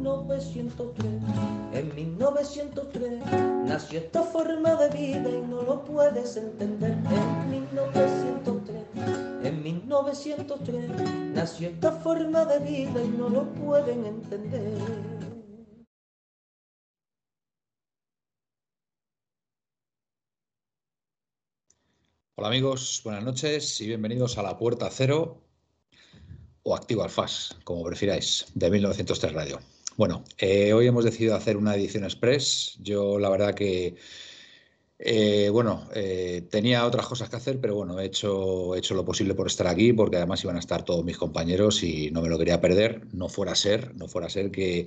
1903. En 1903 nació esta forma de vida y no lo puedes entender. En 1903, en 1903 nació esta forma de vida y no lo pueden entender. Hola amigos, buenas noches y bienvenidos a La Puerta Cero o Activo Alfaz, como prefiráis, de 1903 Radio. Bueno, eh, hoy hemos decidido hacer una edición express. Yo la verdad que, eh, bueno, eh, tenía otras cosas que hacer, pero bueno, he hecho, he hecho lo posible por estar aquí, porque además iban a estar todos mis compañeros y no me lo quería perder. No fuera a ser, no fuera a ser que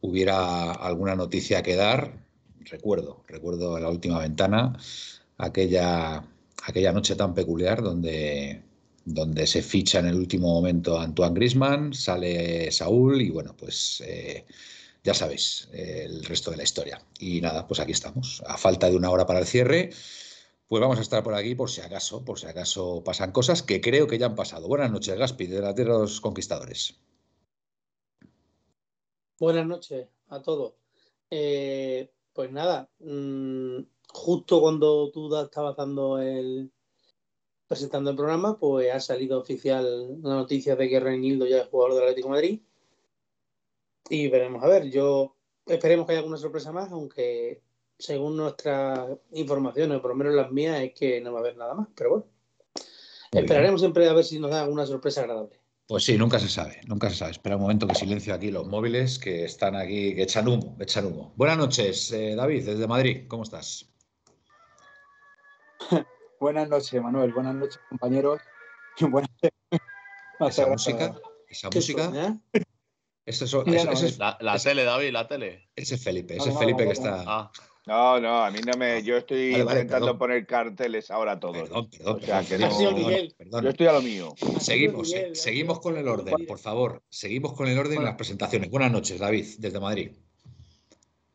hubiera alguna noticia que dar. Recuerdo, recuerdo la última ventana, aquella aquella noche tan peculiar donde, donde se ficha en el último momento Antoine Grisman, sale Saúl y bueno, pues eh, ya sabéis eh, el resto de la historia. Y nada, pues aquí estamos. A falta de una hora para el cierre, pues vamos a estar por aquí por si acaso, por si acaso pasan cosas que creo que ya han pasado. Buenas noches, Gaspi, de la Tierra de los Conquistadores. Buenas noches a todos. Eh, pues nada, mmm justo cuando tú estabas dando el presentando el programa, pues ha salido oficial la noticia de que Reinildo ya es jugador del Atlético de Madrid. Y veremos a ver, yo esperemos que haya alguna sorpresa más, aunque según nuestras informaciones, por lo menos las mías, es que no va a haber nada más, pero bueno. Esperaremos siempre a ver si nos da alguna sorpresa agradable. Pues sí, nunca se sabe, nunca se sabe. Espera un momento que silencio aquí los móviles que están aquí, que echan humo, echan humo. Buenas noches, eh, David, desde Madrid, ¿cómo estás? Buenas noches, Manuel. Buenas noches, compañeros. Buenas Esa música, esa música. Eso, eso, eso, es, la, la tele, David, la tele. Ese es Felipe, ese es Felipe que está. Ah. No, no, a mí no me. Yo estoy vale, vale, intentando perdón. poner carteles ahora todos. Perdón, perdón. O sea, que no, perdón, Yo estoy a lo mío. Seguimos, Miguel, seguimos con el orden, por favor. Seguimos con el orden en las presentaciones. Buenas noches, David, desde Madrid.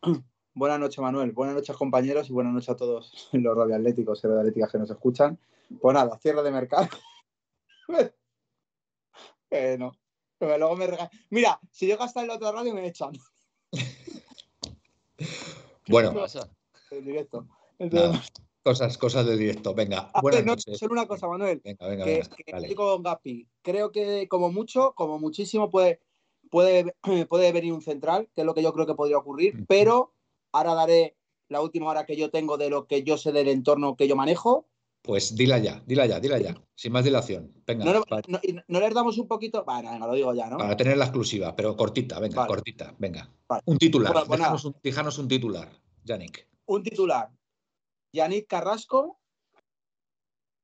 Buenas noches, Manuel. Buenas noches, compañeros, y buenas noches a todos los radioatléticos y radioatléticas que nos escuchan. Pues nada, cierre de mercado. eh, no. Luego me rega... Mira, si llego hasta el otro radio me echan. bueno, el directo. Entonces... Cosas, cosas del directo. Venga, ah, buenas no, noches. Solo una cosa, Manuel. Venga, venga, que, venga. Que estoy con Gapi. Creo que como mucho, como muchísimo, puede, puede, puede venir un central, que es lo que yo creo que podría ocurrir, mm. pero Ahora daré la última hora que yo tengo de lo que yo sé del entorno que yo manejo. Pues dila ya, dila ya, dila ya, sin más dilación. Venga. No, no, no les damos un poquito. Vale, venga, lo digo ya, ¿no? Para tener la exclusiva, pero cortita, venga, vale. cortita, venga. Vale. Un titular, bueno, pues un, déjanos, un, titular, Yannick. Un titular. Yannick Carrasco,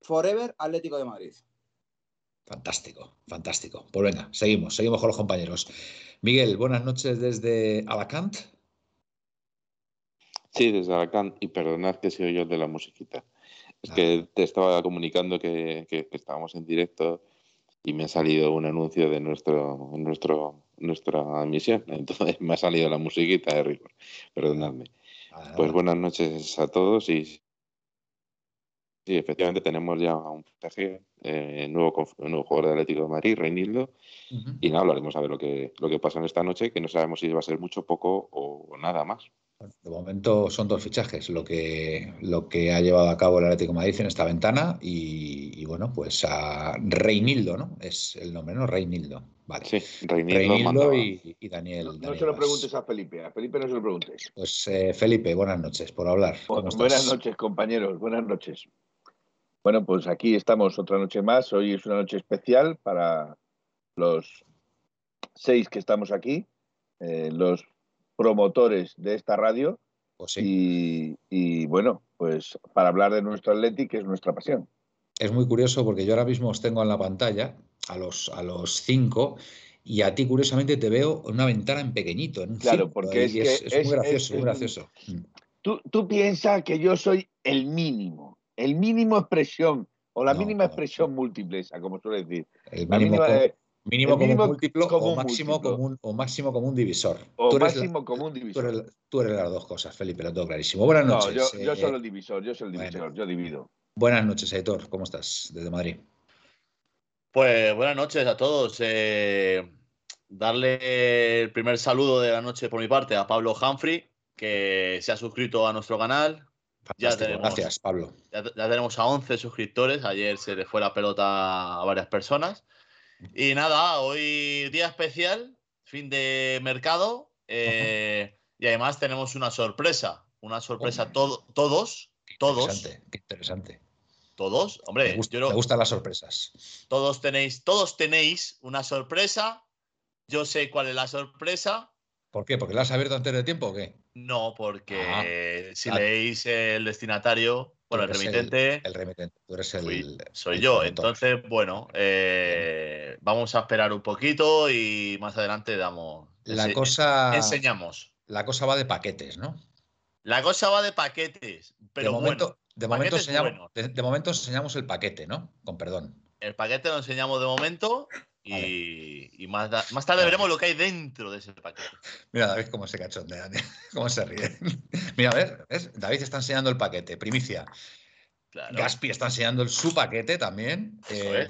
Forever Atlético de Madrid. Fantástico, fantástico. Pues venga, seguimos, seguimos con los compañeros. Miguel, buenas noches desde Alacant. Sí, desde Alacant, y perdonad que soy yo de la musiquita. Es ah. que te estaba comunicando que, que, que, estábamos en directo y me ha salido un anuncio de nuestro, nuestro, nuestra emisión. Entonces me ha salido la musiquita de rigor. Perdonadme. Ah, pues buenas noches a todos y sí, efectivamente tenemos ya un fichaje, eh, nuevo, nuevo jugador de Atlético de Madrid, Reinildo, uh -huh. y nada, hablaremos a ver lo que, lo que pasa en esta noche, que no sabemos si va a ser mucho, poco o nada más. De momento son dos fichajes lo que, lo que ha llevado a cabo el Atlético de Madrid en esta ventana y, y, bueno, pues a Reinildo, ¿no? Es el nombre, ¿no? Reinildo. Vale. Sí, Reinildo, Reinildo y, y, Daniel. No, Daniel no se lo preguntes a Felipe, a Felipe no se lo preguntes. Pues eh, Felipe, buenas noches, por hablar. Bueno, buenas noches, compañeros, buenas noches. Bueno, pues aquí estamos otra noche más. Hoy es una noche especial para los seis que estamos aquí, eh, los promotores de esta radio. Pues sí. y, y, bueno, pues para hablar de nuestro Athletic, que es nuestra pasión. Es muy curioso porque yo ahora mismo os tengo en la pantalla a los, a los cinco y a ti, curiosamente, te veo en una ventana en pequeñito, en un Claro, porque es, es, muy gracioso, muy gracioso. Tú, tú piensas que yo soy el mínimo, el mínimo expresión o la mínima expresión múltiple, como suele decir. El mínimo, mínimo, común múltiplo o, máximo Común, o máximo común divisor. O máximo común divisor. Tú eres, las dos cosas, Felipe, lo tengo clarísimo. Buenas noches. No, yo, soy el divisor, yo soy el divisor, yo divido. Buenas noches, Aitor, ¿cómo estás desde Madrid? Pues buenas noches a todos. Eh, darle el primer saludo de la noche por mi parte a Pablo Humphrey, que se ha suscrito a nuestro canal. Ya tenemos, gracias, Pablo. Ya, tenemos a 11 suscriptores. Ayer se le fue la pelota a varias personas. Y nada, hoy día especial, fin de mercado. Eh, y además tenemos una sorpresa. Una sorpresa todos. Todos. Interesante, qué interesante. Todos, hombre, me, gustan las sorpresas. Todos tenéis, todos tenéis una sorpresa. Yo sé cuál es la sorpresa. ¿Por qué? ¿Porque la has abierto antes de tiempo o qué? No, porque ah. si leéis el destinatario, bueno, el remitente. El, remitente, tú eres el. Soy yo. Entonces, bueno, eh, vamos a esperar un poquito y más adelante damos. La cosa. Enseñamos. La cosa va de paquetes, ¿no? La cosa va de paquetes, pero de momento, de, momento enseñamos, de, momento enseñamos el paquete, ¿no? Con perdón. El paquete lo enseñamos de momento y, más, más, tarde veremos lo que hay dentro de ese paquete. Mira, David, cómo se cachondea, cómo se ríe. Mira, a ver, ¿ves? David está enseñando el paquete, primicia. Gaspi está enseñando el, su paquete también. Eh,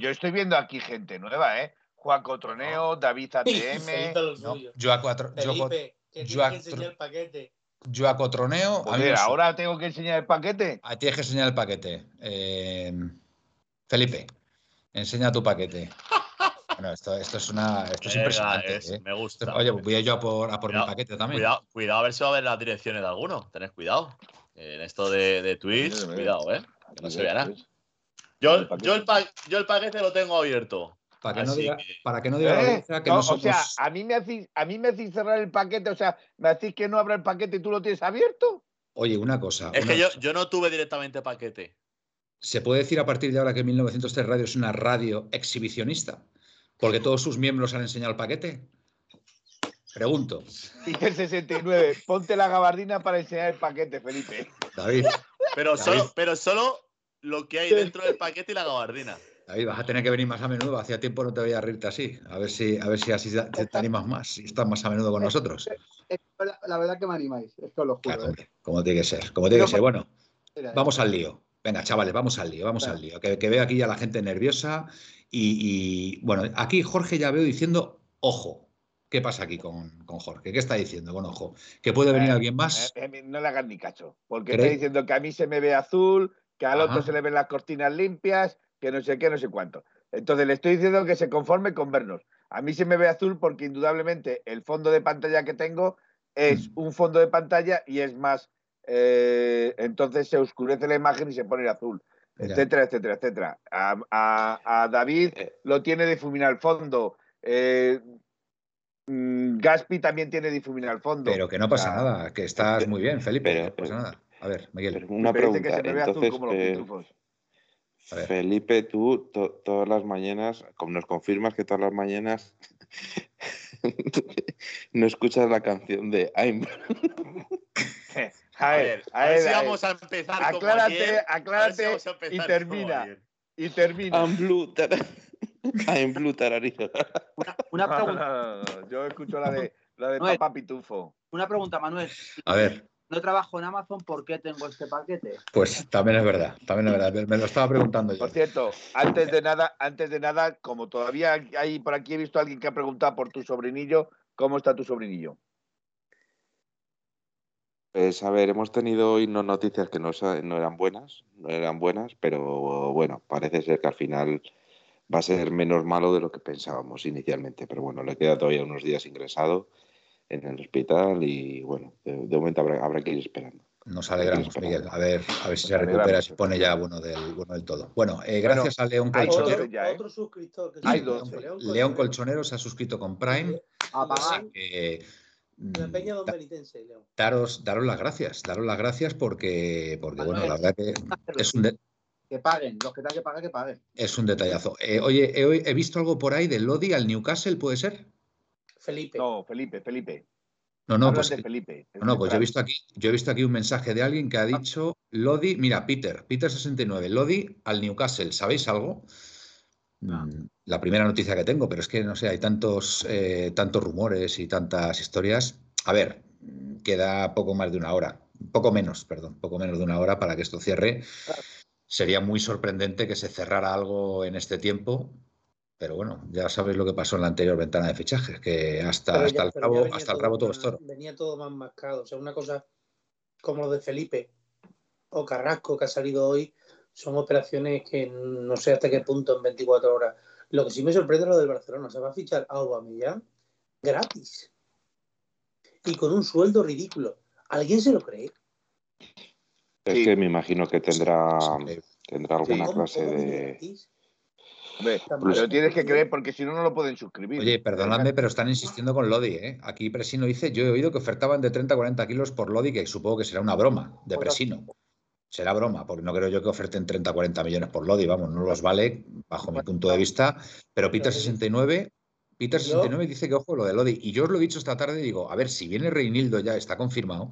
yo, estoy, viendo aquí gente nueva, ¿eh? Juan Cotroneo, David ATM. no, yo a cuatro. Felipe, yo a, que el paquete. Yo a Cotroneo. ahora tengo que enseñar el paquete. A tienes que enseñar el paquete. Eh, Felipe, enseña tu paquete. Bueno, esto, es una. Esto es impresionante. ¿eh? Me gusta. Oye, voy a yo a por, a por mi paquete también. Cuidado, a ver si va a ver las direcciones de alguno. Tened cuidado. En esto de, de Twitch, cuidado, ¿eh? Que no se vea nada. Yo, yo, el yo el paquete lo tengo abierto. Para que, no diga, para que no diga ¿Eh? que no, somos... O sea, a mí, me hacéis, a mí me hacéis cerrar el paquete, o sea, me hacéis que no abra el paquete y tú lo tienes abierto. Oye, una cosa. Es que yo, yo no tuve directamente paquete. ¿Se puede decir a partir de ahora que 1903 Radio es una radio exhibicionista? ¿Porque todos sus miembros han enseñado el paquete? Pregunto. Dice el 69, ponte la gabardina para enseñar el paquete, Felipe. David. Pero, Solo, pero solo lo que hay dentro del paquete y la gabardina. David, vas a tener que venir más a menudo. Hacía tiempo no te voy a reírte así. A ver si, a ver si así te, animas más y estás más a menudo con nosotros. La, verdad que me animáis, esto lo juro. ¿eh? como tiene que ser, como tiene que ser. Bueno, vamos al lío. Venga, chavales, vamos al lío, vamos al lío. Que, veo aquí ya la gente nerviosa. Y, bueno, aquí Jorge ya veo diciendo, ojo. ¿Qué pasa aquí con, Jorge? ¿Qué está diciendo con ojo? ¿Que puede venir eh, alguien más? Eh, eh, no le hagan ni cacho. Porque está diciendo que a mí se me ve azul, que al otro se le ven las cortinas limpias, que no sé qué, no sé cuánto. Entonces le estoy diciendo que se conforme con vernos. A mí se me ve azul porque indudablemente el fondo de pantalla que tengo es mm. un fondo de pantalla y es más eh, entonces se oscurece la imagen y se pone azul, etcétera, etcétera, etcétera. A, David eh. lo tiene difuminado al fondo. Eh, mm, Gaspi también tiene difuminado al fondo. Pero que no pasa nada, que estás muy bien, Felipe, no pasa nada. A ver, Miguel. Una pregunta. Entonces, Felipe, tú todas las mañanas, como nos confirmas que todas las mañanas no escuchas la canción de I'm. A ver, a ver, si vamos a empezar aclárate, aclárate y termina. Y termina. I'm blue, I'm blue tararito. Una, pregunta. yo escucho la de, la de Papá Pitufo. Una pregunta, Manuel. A ver. No trabajo en Amazon, ¿por qué tengo este paquete? Pues también es verdad, también es verdad. Me lo estaba preguntando yo. Por cierto, antes de nada, antes de nada, como todavía hay por aquí he visto a alguien que ha preguntado por tu sobrinillo, ¿cómo está tu sobrinillo? Pues a ver, hemos tenido hoy no noticias que no, no eran buenas, no eran buenas, pero bueno, parece ser que al final va a ser menos malo de lo que pensábamos inicialmente. Pero bueno, le queda todavía unos días ingresado en el hospital y bueno, de, momento habrá, que ir esperando. Nos alegramos, Miguel. A ver, a ver si se recupera, si pone ya bueno del, bueno del todo. Bueno, eh, gracias a León Colchonero. ¿eh? Otro, suscriptor hay dos. León, Colchonero se ha suscrito con Prime. La Peña Don Daros, daros las gracias, daros las gracias porque, porque bueno, la verdad que es un, Que paguen, los que tengan que pagar, que paguen. Es un detallazo. Eh, oye, he, visto algo por ahí de Lodi al Newcastle, ¿puede ser? Felipe. No, Felipe, Felipe. No, no, pues, Felipe, no, pues yo he visto aquí, yo he visto aquí un mensaje de alguien que ha ah. dicho Lodi, mira, Peter, Peter69, Lodi al Newcastle, ¿sabéis algo? Mm, la primera noticia que tengo, pero es que no sé, hay tantos, eh, tantos rumores y tantas historias. A ver, queda poco más de una hora, poco menos, perdón, poco menos de una hora para que esto cierre. Sería muy sorprendente que se cerrara algo en este tiempo, pero bueno, ya sabéis lo que pasó en la anterior ventana de fichajes, que hasta, hasta el cabo, hasta el rabo todo esto. Venía todo más mascado. O sea, una cosa como lo de Felipe o Carrasco que ha salido hoy, son operaciones que no sé hasta qué punto en 24 horas. Lo que sí me sorprende es lo del Barcelona. Se va a fichar a Aubameyang gratis y con un sueldo ridículo. ¿Alguien se lo cree? Es que me imagino que tendrá, tendrá alguna clase de... pero tienes que creer porque si no, no lo pueden suscribir. Oye, perdonadme, pero están insistiendo con Lodi. ¿eh? Aquí Presino dice: Yo he oído que ofertaban de 30 a 40 kilos por Lodi, que supongo que será una broma de Presino. Será broma, porque no creo yo que oferten 30 a 40 millones por Lodi. Vamos, no los vale, bajo mi punto de vista. Pero Peter 69 Peter 69 dice que ojo lo de Lodi. Y yo os lo he dicho esta tarde, digo, a ver, si viene Reinildo ya está confirmado,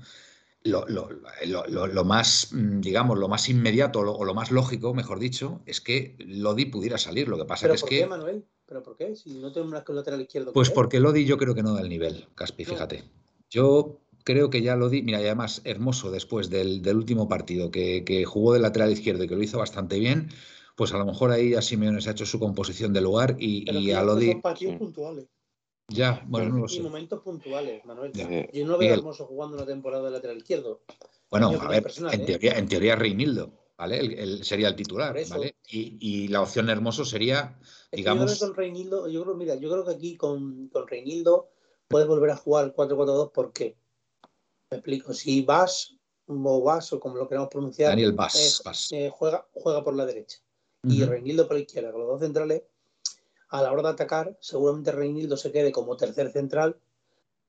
lo, lo, más, mm, digamos, lo más inmediato o lo, más lógico, mejor dicho, es que Lodi pudiera salir. Lo que pasa es que. Qué, Manuel? ¿Pero por qué? Si no tenemos un lateral izquierdo. Pues porque Lodi yo creo que no da el nivel, Caspi, fíjate. Yo creo que ya Lodi, mira, y además hermoso después del, último partido, que, que, jugó de lateral izquierdo y que lo hizo bastante bien, pues a lo mejor ahí ya Simeone se ha hecho su composición de lugar y, y a Lodi. Son partidos puntuales. Ya, bueno, no lo sé. momentos puntuales, Manuel. Yo no veo hermoso jugando una temporada de lateral izquierdo. Bueno, a ver, en, ¿eh? teoría, en teoría Reinildo, ¿vale? Él, sería el titular, ¿vale? Y, y, la opción hermoso sería, digamos. yo creo con Reinildo, yo creo, mira, yo creo que aquí con, con Reinildo puedes volver a jugar 4-4-2, ¿por qué? Me explico. Si vas o vas, o como lo queramos pronunciar, Daniel Vas, eh, juega, juega por la derecha y Reinildo por la izquierda, con los dos centrales, a la hora de atacar, seguramente Reinildo se quede como tercer central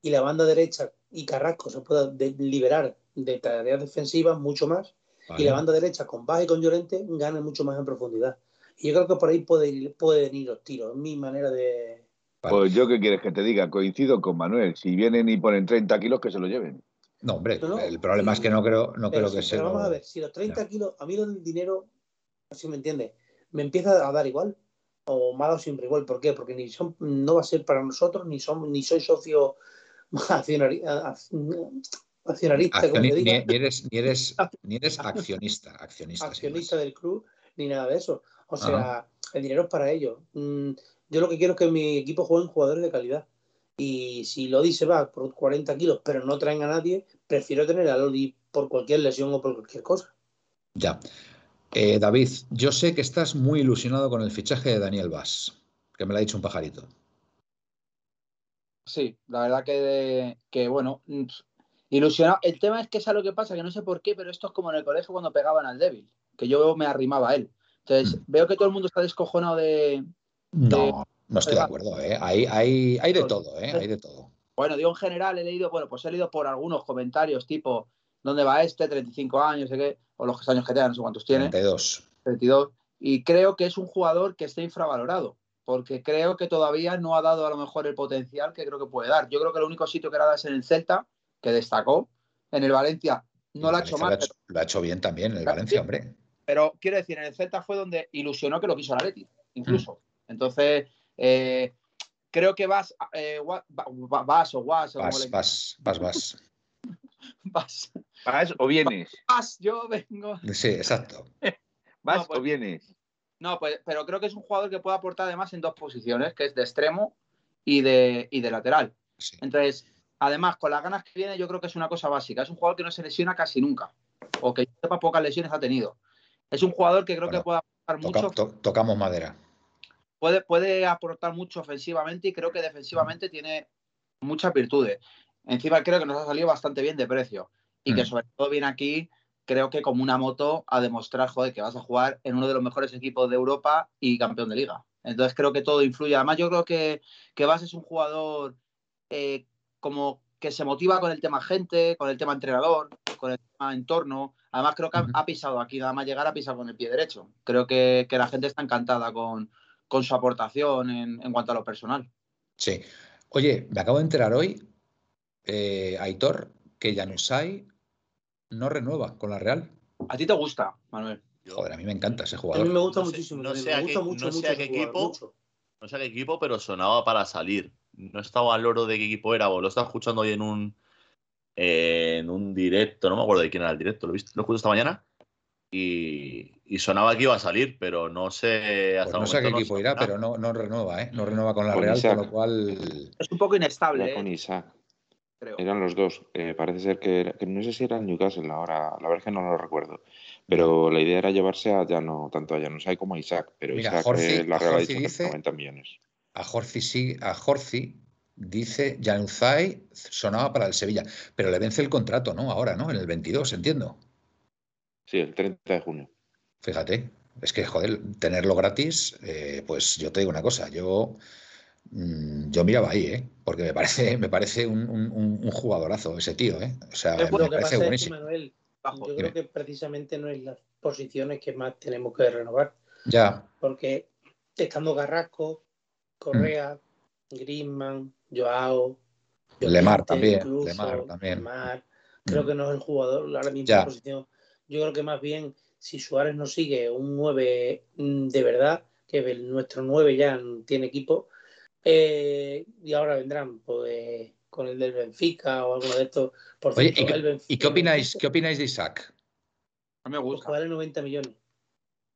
y la banda derecha y Carrasco se pueda liberar de tareas defensivas mucho más y la banda derecha con Baja y con Llorente gane mucho más en profundidad. Y yo creo que por ahí puede, pueden ir los tiros, es mi manera de... Pues yo qué quieres que te diga, coincido con Manuel, si vienen y ponen 30 kilos que se lo lleven. No, hombre, el problema es que no creo, no creo que sea. Vamos a ver, si los 30 kilos, a mí el dinero, así me entiende, me empieza a dar igual. O malo siempre igual. ¿Por qué? Porque ni son, no va a ser para nosotros, ni, son, ni soy socio accionarista. ni, eres, ni, eres, ni eres accionista. Accionista, accionista del club, ni nada de eso. O sea, el dinero es para ellos. Mm, yo lo que quiero es que mi equipo juegue jugadores de calidad. Y si Lodi se va por 40 kilos, pero no traen a nadie, prefiero tener a Lodi por cualquier lesión o por cualquier cosa. Ya. Eh, David, yo sé que estás muy ilusionado con el fichaje de Daniel Vaz, que me lo ha dicho un pajarito. Sí, la verdad que, bueno, ilusionado. El tema es que es lo que pasa, que no sé por qué, pero esto es como en el colegio cuando pegaban al débil, que yo me arrimaba a él. Entonces, mm. veo que todo el mundo está descojonado de. no, no estoy de acuerdo, ¿eh? Hay, hay, hay de pues, todo, ¿eh? Hay de todo. Bueno, digo en general, he leído, bueno, pues he leído por algunos comentarios tipo, ¿dónde va este? 35 años, sé qué o los años que tenga, no sé cuántos tiene. 32. 32. Y creo que es un jugador que está infravalorado, porque creo que todavía no ha dado a lo mejor el potencial que creo que puede dar. Yo creo que el único sitio que era es en el Celta, que destacó. En el Valencia no lo ha hecho mal. Lo ha hecho, bien también en el Valencia, hombre. Pero quiero decir, en el Celta fue donde ilusionó que lo quiso Atleti, incluso. Mm. Entonces, eh, creo que vas, eh, vas o vas. Vas, vas, vas, vas. vas. ¿Vas o vienes? Vas, yo vengo. Sí, exacto. ¿Vas o pues, vienes? No, pues, pero creo que es un jugador que puede aportar además en dos posiciones, que es de extremo y de, de lateral. Entonces, además, con las ganas que viene, yo creo que es una cosa básica. Es un jugador que no se lesiona casi nunca, o que sepa pocas lesiones ha tenido. Es un jugador que creo que puede aportar mucho. tocamos madera. Puede, puede aportar mucho ofensivamente y creo que defensivamente tiene muchas virtudes. Encima creo que nos ha salido bastante bien de precio y que mm. sobre todo viene aquí, creo que como una moto a demostrar, joder, que vas a jugar en uno de los mejores equipos de Europa y campeón de liga. Entonces creo que todo influye. Además yo creo que, que Vas es un jugador eh, como que se motiva con el tema gente, con el tema entrenador, con el tema entorno. Además, creo que ha, pisado aquí, nada más llegar, ha pisado con el pie derecho. Creo que, la gente está encantada con, su aportación en, cuanto a lo personal. Sí. Oye, me acabo de enterar hoy, eh, Aitor, que Janusai no renueva con la Real. ¿A ti te gusta, Manuel? Joder, a mí me encanta ese jugador. A mí me gusta muchísimo. No sé, a qué, mucho, no sé qué equipo, no sé qué equipo, pero sonaba para salir. No estaba al oro de qué equipo era, lo estaba escuchando hoy en un en un directo, no me acuerdo de quién era el directo, lo he lo escuché esta mañana y, sonaba que iba a salir, pero no sé hasta pues No sé a qué equipo irá, pero no, no renueva, ¿eh? No renueva con la Real, con lo cual. Es un poco inestable. ¿eh? Con Isaac. Eran los dos. Eh, parece ser que, no sé si era el Newcastle ahora, la verdad es que no lo recuerdo. Pero la idea era llevarse a ya no, tanto a Janusay como a Isaac. Pero Isaac eh, la Real ha dicho 90 millones. A Jorci sí, a Jorci dice Januzaj sonaba para el Sevilla, pero le vence el contrato, ¿no? Ahora, ¿no? En el 22, entiendo. Sí, el 30 de junio. Fíjate, es que, joder, tenerlo gratis, eh, pues yo te digo una cosa, yo, yo miraba ahí, ¿eh? Porque me parece, me parece un, jugadorazo ese tío, ¿eh? O sea, me parece buenísimo. yo creo que precisamente no es las posiciones que más tenemos que renovar. Ya. Porque estando Garrasco, Correa, Griezmann, Joao. Lemar también. Lemar también. Creo mm. que no es el jugador ahora mismo posición. Yo creo que más bien, si Suárez no sigue un 9 mm, de verdad, que nuestro 9 ya tiene equipo, eh, y ahora vendrán pues, con el del Benfica o alguno de estos. Por Oye, ¿y, qué, opináis, qué opináis de Isaac? No me gusta. Pues vale 90 millones.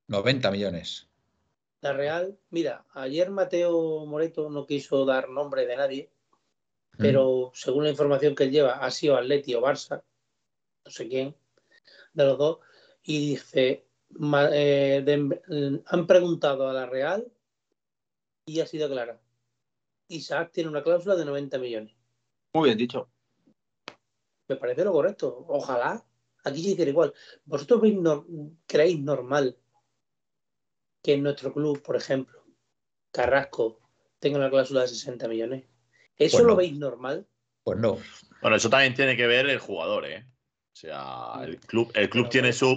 90 millones. La Real, mira, ayer Mateo Moreto no quiso dar nombre de nadie, mm. pero según la información que él lleva, ha sido Atleti o Barça, no sé quién, de los dos, y dice, eh, han preguntado a la Real y ha sido clara. Isaac tiene una cláusula de 90 millones. Muy bien dicho. Me parece lo correcto. Ojalá. Aquí se dice igual. ¿Vosotros veis creéis normal que en nuestro club, por ejemplo, Carrasco tenga una cláusula de 60 millones. ¿Eso pues lo veis normal? Pues no. Bueno, eso también tiene que ver el jugador, ¿eh? O sea, el club, el club tiene su,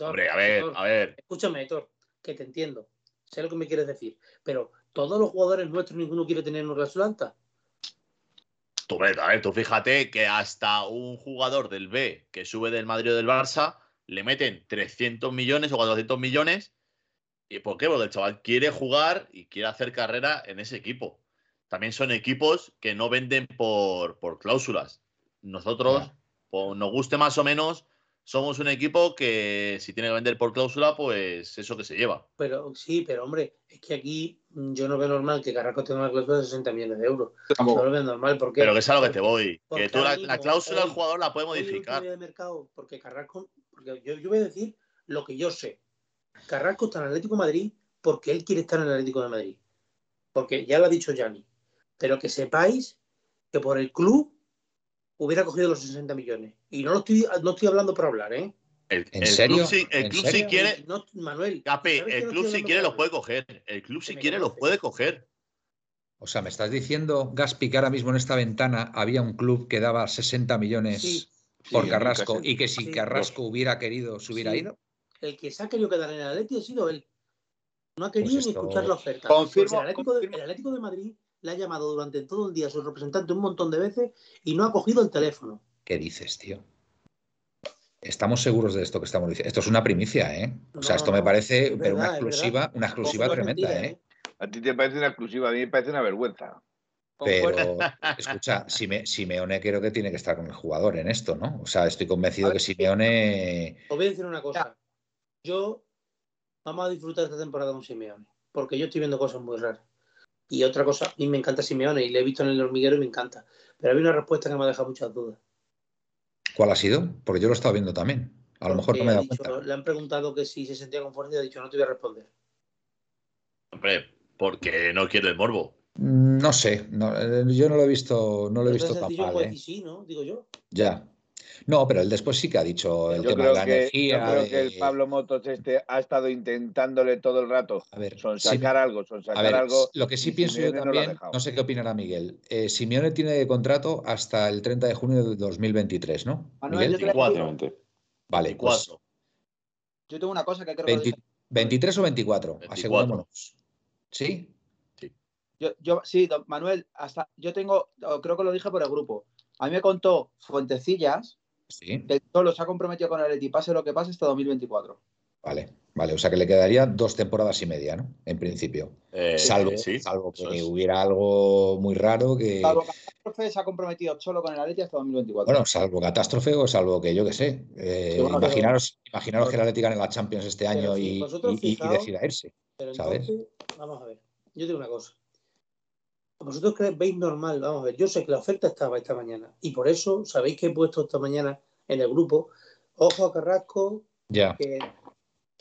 hombre, a ver, a ver. Escúchame, Héctor, que te entiendo. Sé lo que me quieres decir. Pero todos los jugadores nuestros, ninguno quiere tener una cláusula alta. Tú, a ver, tú fíjate que hasta un jugador del B que sube del Madrid o del Barça le meten 300 millones o 400 millones ¿Y por qué? Porque el chaval quiere jugar y quiere hacer carrera en ese equipo. También son equipos que no venden por, cláusulas. Nosotros, pues, nos guste más o menos, somos un equipo que si tiene que vender por cláusula, pues eso que se lleva. Pero sí, pero hombre, es que aquí mm, yo no veo normal que Carrasco tenga una cláusula de 60 millones de euros. No lo veo normal. porque Pero que es a lo que te voy. Que tú la, cláusula del jugador la puede modificar. De mercado porque Carrasco, porque yo, yo voy a decir lo que yo sé. Carrasco está en Atlético de Madrid porque él quiere estar en el Atlético de Madrid. Porque ya lo ha dicho Yanni. Pero que sepáis que por el club hubiera cogido los 60 millones. Y no lo estoy, no estoy hablando por hablar, ¿eh? El, ¿En serio? Club, si, el club si quiere. Manuel. el club si quiere los puede coger. El club si quiere los puede coger. O sea, me estás diciendo, Gaspi, que ahora mismo en esta ventana había un club que daba 60 millones por Carrasco y que si Carrasco hubiera querido se hubiera ido el que se ha querido quedar en el Atlético ha sido él. No ha querido pues ni escuchar la oferta. Confirmo, el, Atlético De, Madrid le ha llamado durante todo el día a su representante un montón de veces y no ha cogido el teléfono. ¿Qué dices, tío? Estamos seguros de esto que estamos diciendo. Esto es una primicia, ¿eh? O sea, esto me parece pero una exclusiva, una exclusiva tremenda, ¿eh? ¿eh? A ti te parece una exclusiva, a mí me parece una vergüenza. Pero, escucha, Simeone creo que tiene que estar con el jugador en esto, ¿no? O sea, estoy convencido que Simeone. Os voy a decir una cosa yo vamos a disfrutar esta temporada con Simeone, porque yo estoy viendo cosas muy raras. Y otra cosa, a mí me encanta Simeone y le he visto en el hormiguero y me encanta. Pero hay una respuesta que me ha dejado muchas dudas. ¿Cuál ha sido? Porque yo lo he estado viendo también. A lo mejor no me he dado cuenta. Le han preguntado que si se sentía conforme y ha dicho, no te voy a responder. Hombre, porque no quiere el morbo. Mm, no sé, eh, yo no lo he visto, no lo he visto tan mal. ¿eh? Sí, ¿no? Digo yo. Ya, no, pero él después sí que ha dicho el tema de la energía. Yo creo que el Pablo Motos este ha estado intentándole todo el rato a ver, son sacar algo, son sacar algo. Lo que sí pienso yo también, no, sé qué opinará Miguel. Eh, Simeone tiene contrato hasta el 30 de junio de 2023, ¿no? Miguel? Vale, pues Yo tengo una cosa que creo que... 23 o 24, 24. asegurémonos. ¿Sí? Yo, yo, sí, Manuel, hasta yo tengo, creo que lo dije por el grupo. A mí me contó Fuentecillas sí. solo se ha comprometido con el pase lo que pase hasta 2024. Vale, vale. O sea que le quedaría dos temporadas y media, ¿no? En principio. Eh, salvo, sí, salvo que hubiera algo muy raro que. Salvo catástrofe se ha comprometido solo con el Atleti hasta 2024. Bueno, salvo catástrofe o salvo que yo qué sé. Eh, imaginaros, imaginaros que el Atleti gane la Champions este año y, decida irse. ¿sabes? vamos a ver. Yo digo una cosa. Vosotros creéis, veis normal, vamos a ver. Yo sé que la oferta estaba esta mañana y por eso sabéis que he puesto esta mañana en el grupo. Ojo a Carrasco, ya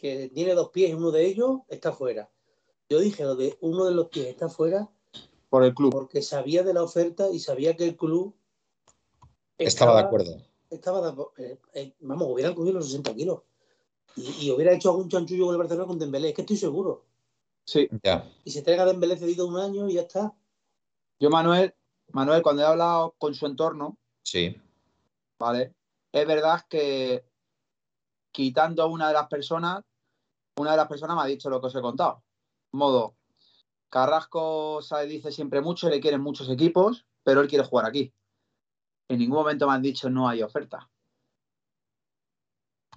que tiene dos pies y uno de ellos está fuera. Yo dije lo de uno de los pies está fuera por el club. Porque sabía de la oferta y sabía que el club estaba, de acuerdo. Estaba de, eh, eh, vamos, hubieran cogido los 60 kilos. Y, hubiera hecho algún chanchullo con el Barcelona con Dembélé, es que estoy seguro. Sí. Ya. Y se traiga Dembélé cedido un año y ya está. Yo, Manuel, Manuel, cuando he hablado con su entorno, sí. Vale, es verdad que quitando a una de las personas, una de las personas me ha dicho lo que os he contado. Modo, Carrasco sabe, dice siempre mucho, le quieren muchos equipos, pero él quiere jugar aquí. En ningún momento me han dicho no hay oferta.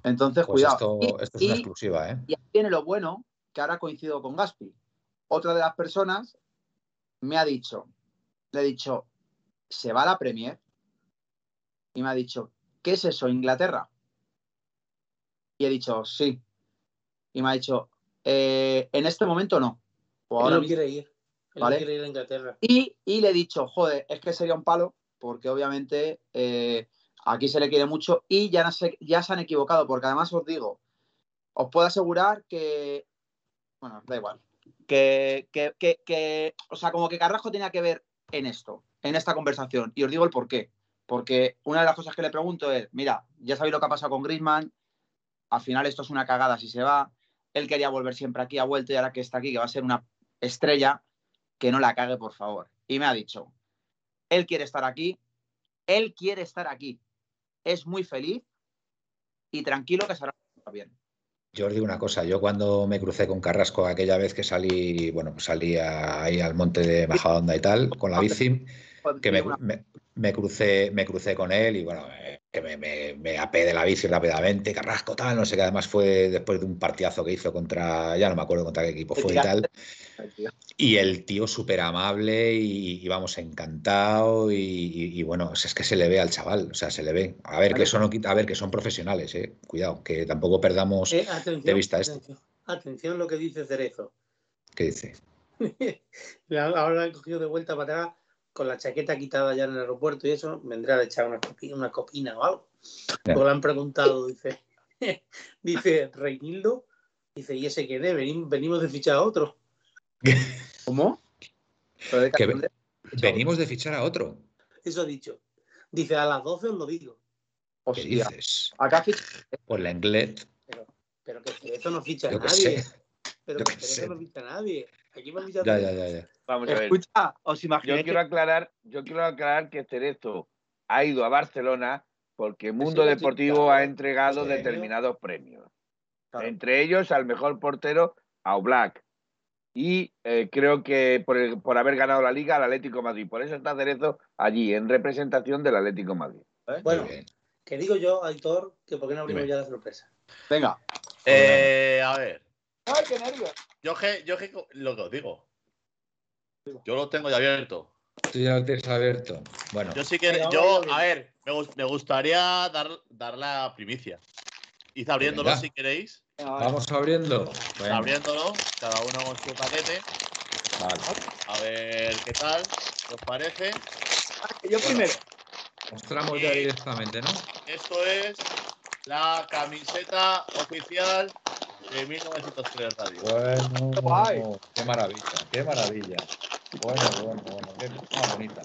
Entonces, pues cuidado. Esto, es una exclusiva, ¿eh? Y aquí viene lo bueno, que ahora coincido con Gaspi. Otra de las personas me ha dicho, le he dicho, ¿se va a la Premier? Y me ha dicho, ¿qué es eso, Inglaterra? Y he dicho, sí. Y me ha dicho, eh, en este momento no. O ahora no quiere ir. ¿vale? quiere ir a Inglaterra. Y, le he dicho, joder, es que sería un palo, porque obviamente eh, aquí se le quiere mucho y ya, no se, ya se han equivocado, porque además os digo, os puedo asegurar que, bueno, da igual, que, que, que, que, o sea, como que Carrasco tenía que ver en esto, en esta conversación. Y os digo el por qué. Porque una de las cosas que le pregunto es, mira, ya sabéis lo que ha pasado con Griezmann, al final esto es una cagada si se va. Él quería volver siempre aquí, a vuelto y ahora que está aquí, que va a ser una estrella, que no la cague, por favor. Y me ha dicho, él quiere estar aquí, él quiere estar aquí. Es muy feliz y tranquilo que será bien. Yo os digo una cosa, yo cuando me crucé con Carrasco aquella vez que salí, bueno, pues salí ahí al monte de Majadonda y tal, con la bici, que me, crucé, me crucé con él y bueno, eh, que me, me, me, apé de la bici rápidamente, Carrasco tal, no sé qué, además fue después de un partidazo que hizo contra, ya no me acuerdo contra qué equipo fue y tal. Y el tío súper amable y, y, vamos, encantado y, bueno, es que se le ve al chaval, o sea, se le ve. A ver, que eso no quita, a ver, que son profesionales, eh, cuidado, que tampoco perdamos eh, de vista esto. Atención, lo que dice Cerezo. ¿Qué dice? Ahora han cogido de vuelta para atrás con la chaqueta quitada ya en el aeropuerto y eso, vendrá a echar una copina, una copina o algo. Porque le han preguntado, dice, dice Reinildo, dice, ¿y ese qué es? Venimos, de fichar a otro. ¿Cómo? venimos de fichar a otro. Eso ha dicho. Dice, a las 12 os lo digo. ¿Qué dices? Acá. Por la inglés. Pero, pero que eso no ficha a nadie. Pero que eso no ficha a nadie. Aquí me ya, ya, ya, ya. Vamos a ver. Escucha, os imagináis. Yo quiero aclarar, yo quiero aclarar que Cerezo ha ido a Barcelona porque Mundo Deportivo ha entregado determinados premios. Entre ellos al mejor portero a Oblak. Y eh, creo que por, por, haber ganado la liga al Atlético Madrid. Por eso está Cerezo allí, en representación del Atlético Madrid. ¿Eh? Bueno, que digo yo, Aitor, que por qué no abrimos ya la sorpresa. Venga. Eh, a ver. Ay, qué nervios. Yo que, yo que lo que os digo. Yo lo tengo ya abierto. Tú ya lo tienes abierto. Bueno. Yo sí que. Yo, a ver, me, gustaría dar, dar la primicia. Id abriéndolo si queréis. Vamos abriendo. Abriéndolo, cada uno con su paquete. Vale. A ver qué tal, ¿qué os parece? Yo primero. Mostramos ya directamente, ¿no? Esto es la camiseta oficial de 1903 Radio. Bueno, qué maravilla, qué maravilla. Bueno, bueno, bueno, qué cosa más bonita.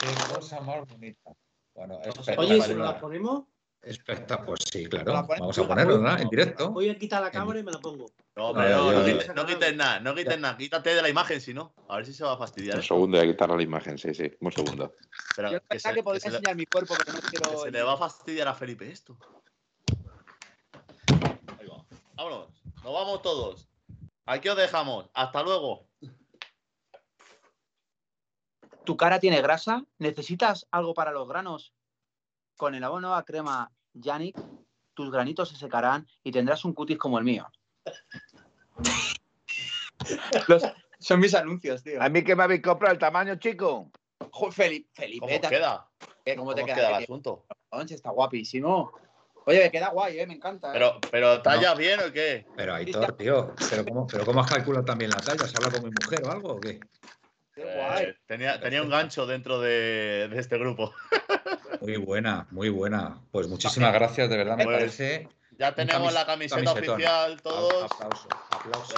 Qué cosa más bonita. Bueno, Oye, ¿se la ponemos? Espectacular, pues sí, claro. Vamos a ponerlo, ¿no? En directo. Voy a quitar la cámara y me la pongo. No, pero no, quites, no quites nada, no quites nada. Quítate de la imagen, si no. A ver si se va a fastidiar. Un segundo de quitar la imagen, sí, sí. Un segundo. Pero Yo que, que podría enseñar mi cuerpo, pero no quiero. se le va a fastidiar a Felipe esto. Vámonos. Nos vamos todos. Aquí os dejamos. Hasta luego. ¿Tu cara tiene grasa? ¿Necesitas algo para los granos? Con el abono a crema Yannick, tus granitos se secarán y tendrás un cutis como el mío. son mis anuncios, tío. ¿A mí que me habéis comprado el tamaño, chico? Felipe, Felipe, ¿Cómo queda? ¿Cómo, te queda, el asunto? Está guapísimo. Oye, me queda guay, ¿eh? me encanta. ¿eh? Pero, pero ¿talla bien o qué? Pero Aitor, tío, ¿pero cómo, pero ¿cómo has calculado también la talla? ¿Se habla con mi mujer o algo o qué? Qué guay. Eh, tenía, tenía un gancho dentro de, de, este grupo. Muy buena, muy buena. Pues muchísimas gracias, de verdad, me pues, parece. Ya tenemos la camiseta oficial, todos. Aplauso, aplauso.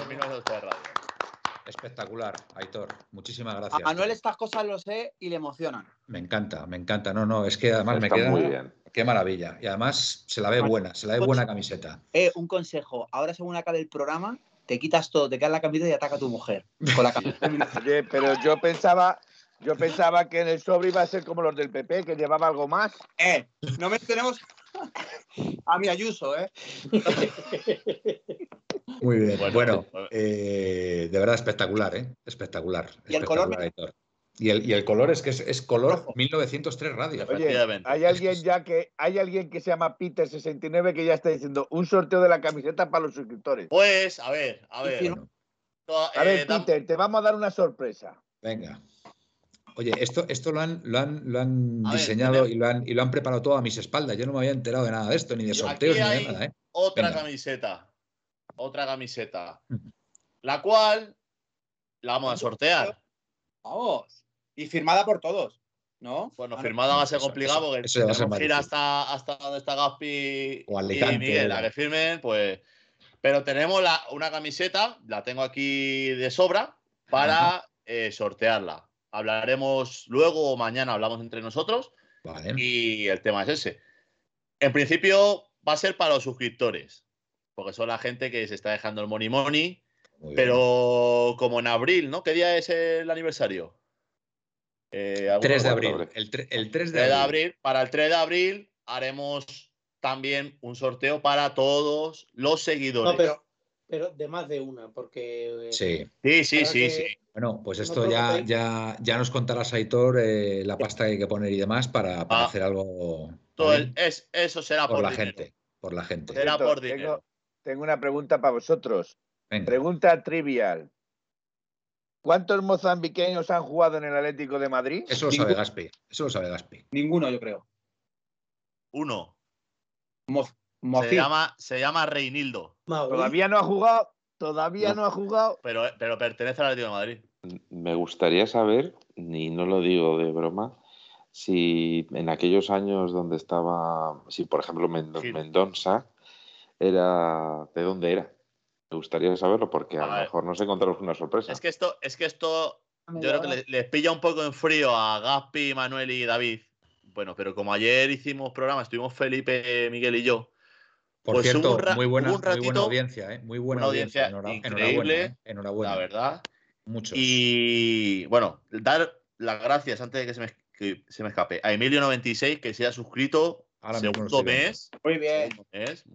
Espectacular, Aitor. Muchísimas gracias. A Manuel estas cosas lo sé y le emocionan. Me encanta, me encanta. No, no, es que además me queda. Muy bien. Qué maravilla. Y además se la ve buena, se la ve buena camiseta. Eh, un consejo. Ahora, según acabe el programa, te quitas todo, te quedas la camiseta y ataca a tu mujer. Con la camiseta. Oye, pero yo pensaba, yo pensaba que en el sobre iba a ser como los del PP, que llevaba algo más. Eh, no mencionemos a mi Ayuso, ¿eh? Muy bien. Bueno, eh, de verdad espectacular, ¿eh? Espectacular. Y el color. Y el, y el, color es que es, color 1903 radio. Oye, hay alguien ya que hay alguien que se llama Peter69 que ya está diciendo un sorteo de la camiseta para los suscriptores. Pues, a ver, a ver. a ver, eh, Peter, te vamos a dar una sorpresa. Venga. Oye, esto, esto lo han, lo han, lo han diseñado y, lo han, y lo han preparado todo a mis espaldas. Yo no me había enterado de nada de esto, ni de sorteos, ni de nada. ¿eh? Otra camiseta. Otra camiseta. La cual la vamos a sortear. Vamos. Y firmada por todos. ¿No? Bueno, firmada va a ser complicado porque eso, ir hasta, hasta donde está Gaspi y Miguel a que firmen, pues. Pero tenemos la, una camiseta, la tengo aquí de sobra, para eh, sortearla hablaremos luego o mañana, hablamos entre nosotros. Y el tema es ese. En principio va a ser para los suscriptores, porque son la gente que se está dejando el money money. pero como en abril, ¿no? ¿Qué día es el aniversario? 3 eh, de abril. El, 3 de, abril. Para el 3 de abril haremos también un sorteo para todos los seguidores. No, pero, pero de más de una, porque. Sí, sí, sí, sí, sí. Bueno, pues esto ya, ya, ya nos contará Saitor eh, la pasta que hay que poner y demás para, ah. hacer algo. Todo es, eso será por, la gente. Por la gente. Será por dinero. Tengo, una pregunta para vosotros. Pregunta trivial. ¿Cuántos mozambiqueños han jugado en el Atlético de Madrid? Eso lo sabe Gaspi. Eso lo sabe Gaspi. Ninguno, yo creo. Uno. se, llama, se llama Reinildo. Todavía no ha jugado. Todavía no, ha jugado. Pero, pero pertenece al Atlético de Madrid. Me gustaría saber, y no lo digo de broma, si en aquellos años donde estaba, si por ejemplo Mendoza era, ¿de dónde era? Me gustaría saberlo porque a, lo mejor nos encontramos una sorpresa. Es que esto, es que esto, yo creo que les, pilla un poco en frío a Gaspi, Manuel y David. Bueno, pero como ayer hicimos programa, estuvimos Felipe, Miguel y yo, por pues cierto, muy, buena, muy buena audiencia, ¿eh? Muy buena audiencia. increíble, ¿eh? enhorabuena, La verdad. Muchos. Y bueno, dar las gracias antes de que se me, se me escape a Emilio96 que se ha suscrito Ahora segundo mes. Muy bien.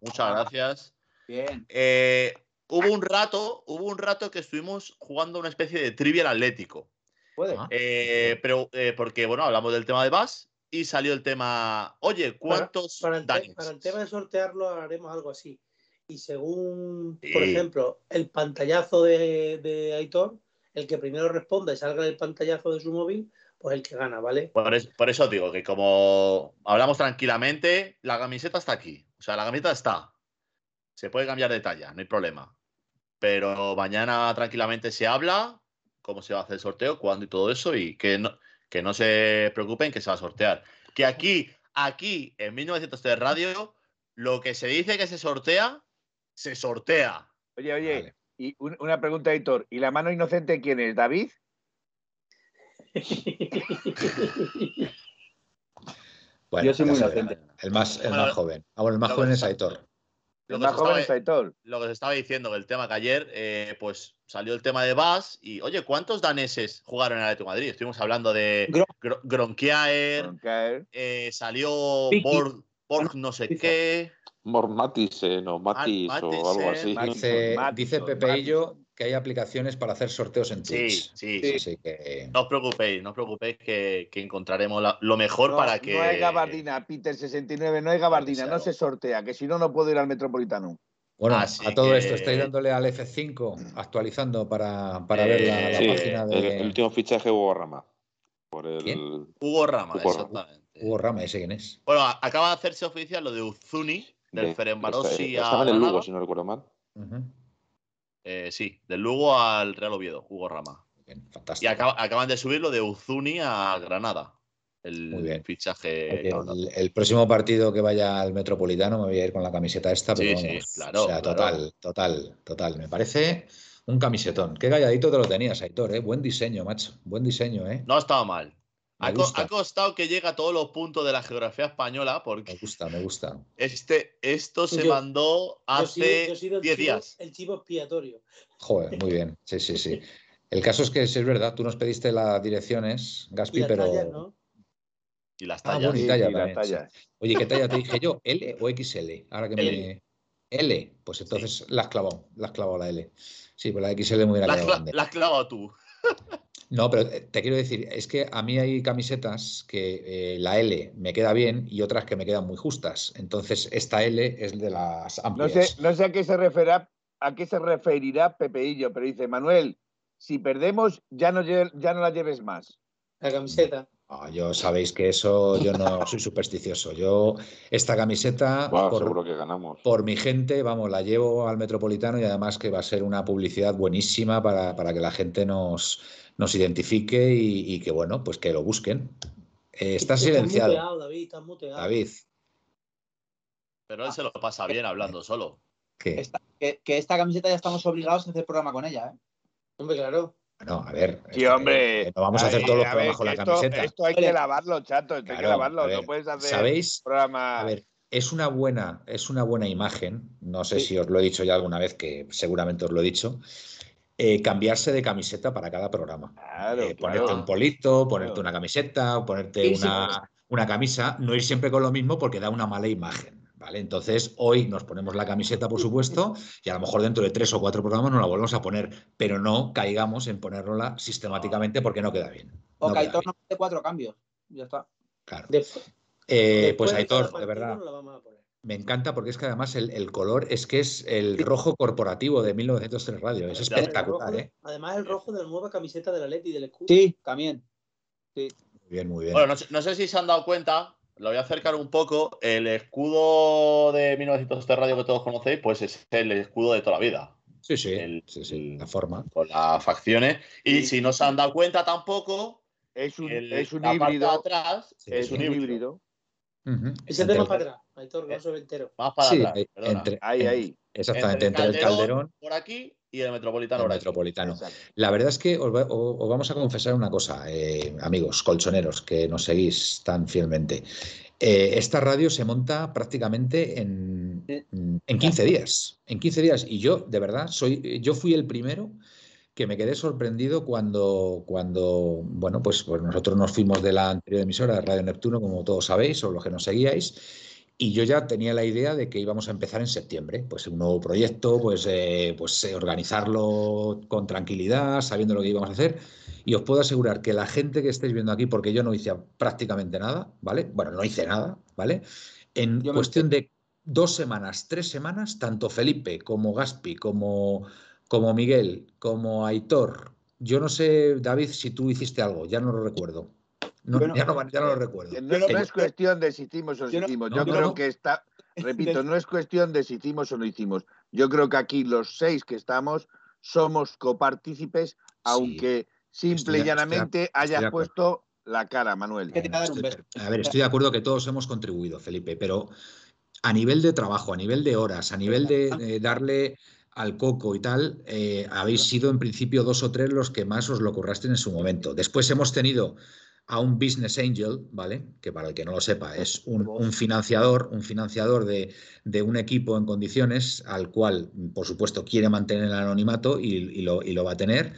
Muchas gracias. Bien. Eh, hubo un rato, hubo un rato que estuvimos jugando una especie de trivial atlético. Puede. Eh, pero porque, bueno, hablamos del tema de Bass y salió el tema, oye, ¿cuántos para, el, tema de sortearlo haremos algo así. Y según, por ejemplo, el pantallazo de, de, Aitor, el que primero responda y salga el pantallazo de su móvil, pues el que gana, ¿vale? Por, por eso digo que como hablamos tranquilamente, la camiseta está aquí. O sea, la camiseta está. Se puede cambiar de talla, no hay problema. Pero mañana tranquilamente se habla cómo se va a hacer el sorteo, cuándo y todo eso, y que no, que no se preocupen que se va a sortear. Que aquí, aquí, en 1903 Radio, lo que se dice que se sortea, se sortea. Oye, oye, y una pregunta, Héctor. ¿Y la mano inocente quién es? ¿David? bueno, Yo soy muy inocente. El más, el más joven. Ah, bueno, el más joven es Aitor. Lo que, lo que, se estaba diciendo, el tema que ayer, eh, pues salió el tema de Bass y, oye, ¿cuántos daneses jugaron en el Atlético de Madrid? Estuvimos hablando de Gronkiaer, eh, salió Borg, no sé qué. Mormatisen o Matis o algo así. Dice, dice Pepeillo que hay aplicaciones para hacer sorteos en Twitch. Sí, sí. No os preocupéis, no os preocupéis que, encontraremos lo mejor para que. No hay gabardina, Peter69, no hay gabardina, no se sortea, que si no, no puedo ir al Metropolitano. Bueno, a todo esto, ¿estáis dándole al F5 actualizando para, ver la, página de. El, último fichaje Hugo Rama. Por el... Hugo Rama, exactamente. Hugo Rama, ese quién es. Bueno, acaba de hacerse oficial lo de Uzuni, del de, Ferenbarossi a. Estaba en el Lugo, si no recuerdo mal. Eh, sí, del Lugo al Real Oviedo, Hugo Rama. fantástico. Y acaban de subir lo de Uzuni a Granada. El fichaje. El, próximo partido que vaya al Metropolitano me voy a ir con la camiseta esta, pero sí, claro, o sea, total, total, total. Me parece un camisetón. Qué galladito te lo tenías, Aitor, ¿eh? Buen diseño, macho. Buen diseño, ¿eh? No ha estado mal. Ha, costado que llegue a todos los puntos de la geografía española porque. Me gusta, me gusta. Este, esto se mandó hace 10 días. El chivo expiatorio. Joder, muy bien. Sí, sí, sí. El caso es que es verdad, tú nos pediste las direcciones, Gaspi, pero. Y las tallas. Ah, y talla Oye, ¿qué talla te dije yo? ¿L o XL? Ahora que me. L, pues entonces la has clavado, la has clavado la L. Sí, pues la XL muy grande. La, has clavado tú. No, pero te quiero decir, es que a mí hay camisetas que eh, la L me queda bien y otras que me quedan muy justas. Entonces, esta L es de las amplias. No sé, no sé a qué se referirá, a qué se referirá Pepeillo, pero dice, Manuel, si perdemos, ya no, ya no la lleves más. La camiseta. yo sabéis que eso, yo no soy supersticioso. Yo, esta camiseta, por, que ganamos. por mi gente, vamos, la llevo al Metropolitano y además que va a ser una publicidad buenísima para, para que la gente nos, nos identifique y, que, bueno, pues que lo busquen. Eh, está silenciado. David, muteado. David. Pero él se lo pasa bien hablando solo. que, esta camiseta ya estamos obligados a hacer programa con ella, ¿eh? Hombre, claro. Bueno, a ver. Sí, hombre. no vamos a hacer todos los programas con la camiseta. Esto hay que lavarlo, chato. Esto hay que lavarlo. no puedes hacer ¿Sabéis? programa. A ver, es una buena, es una buena imagen. No sé si os lo he dicho ya alguna vez, que seguramente os lo he dicho. Eh, cambiarse de camiseta para cada programa. Eh, ponerte un polito, ponerte una camiseta, ponerte una, una, camisa, no ir siempre con lo mismo porque da una mala imagen. ¿Vale? Entonces, hoy nos ponemos la camiseta, por supuesto, y a lo mejor dentro de tres o cuatro programas nos la volvemos a poner, pero no caigamos en ponerla sistemáticamente porque no queda bien. O no Aitor no hace cuatro cambios. Ya está. Claro. Eh, pues Aitor, de verdad. Me encanta porque es que además el, color es que es el rojo corporativo de 1903 Radio. Es espectacular, ¿eh? Además, el rojo de la nueva camiseta de la Leti del escudo. Sí, también. Sí. Muy bien, muy bien. Bueno, no sé, si se han dado cuenta, lo voy a acercar un poco. El escudo de 1903 Radio que todos conocéis, pues es el escudo de toda la vida. Sí, sí. sí, sí la forma. Con las facciones. Y si no se han dado cuenta tampoco, es un, es un híbrido. atrás es, un, híbrido. Ese tema para atrás, Aitor, no entero. Más para atrás. Entre, ahí, ahí. Exactamente, entre el, calderón, Por aquí y el metropolitano. El metropolitano. La verdad es que os, vamos a confesar una cosa, eh, amigos colchoneros que nos seguís tan fielmente. Eh, esta radio se monta prácticamente en, en 15 días. En 15 días. Y yo, de verdad, soy, yo fui el primero que me quedé sorprendido cuando, cuando bueno, pues, pues nosotros nos fuimos de la anterior emisora de Radio Neptuno, como todos sabéis, o los que nos seguíais, y yo ya tenía la idea de que íbamos a empezar en septiembre, pues un nuevo proyecto, pues, eh, pues eh, organizarlo con tranquilidad, sabiendo lo que íbamos a hacer. Y os puedo asegurar que la gente que estáis viendo aquí, porque yo no hice prácticamente nada, ¿vale? Bueno, no hice nada, ¿vale? En cuestión de dos semanas, tres semanas, tanto Felipe como Gaspi, como como Miguel, como Aitor. Yo no sé, David, si tú hiciste algo, ya no lo recuerdo. Ya, no, lo recuerdo. No, es cuestión de si hicimos o no hicimos. Yo, creo que está, repito, no es cuestión de si hicimos o no hicimos. Yo creo que aquí los seis que estamos somos copartícipes, aunque simple y llanamente hayas puesto la cara, Manuel. a ver, estoy de acuerdo que todos hemos contribuido, Felipe, pero a nivel de trabajo, a nivel de horas, a nivel de darle al coco y tal, eh, habéis sido en principio dos o tres los que más os lo curraste en su momento. Después hemos tenido a un business angel, ¿vale? Que para el que no lo sepa, es un, financiador, un financiador de, un equipo en condiciones al cual, por supuesto, quiere mantener el anonimato y, lo, va a tener.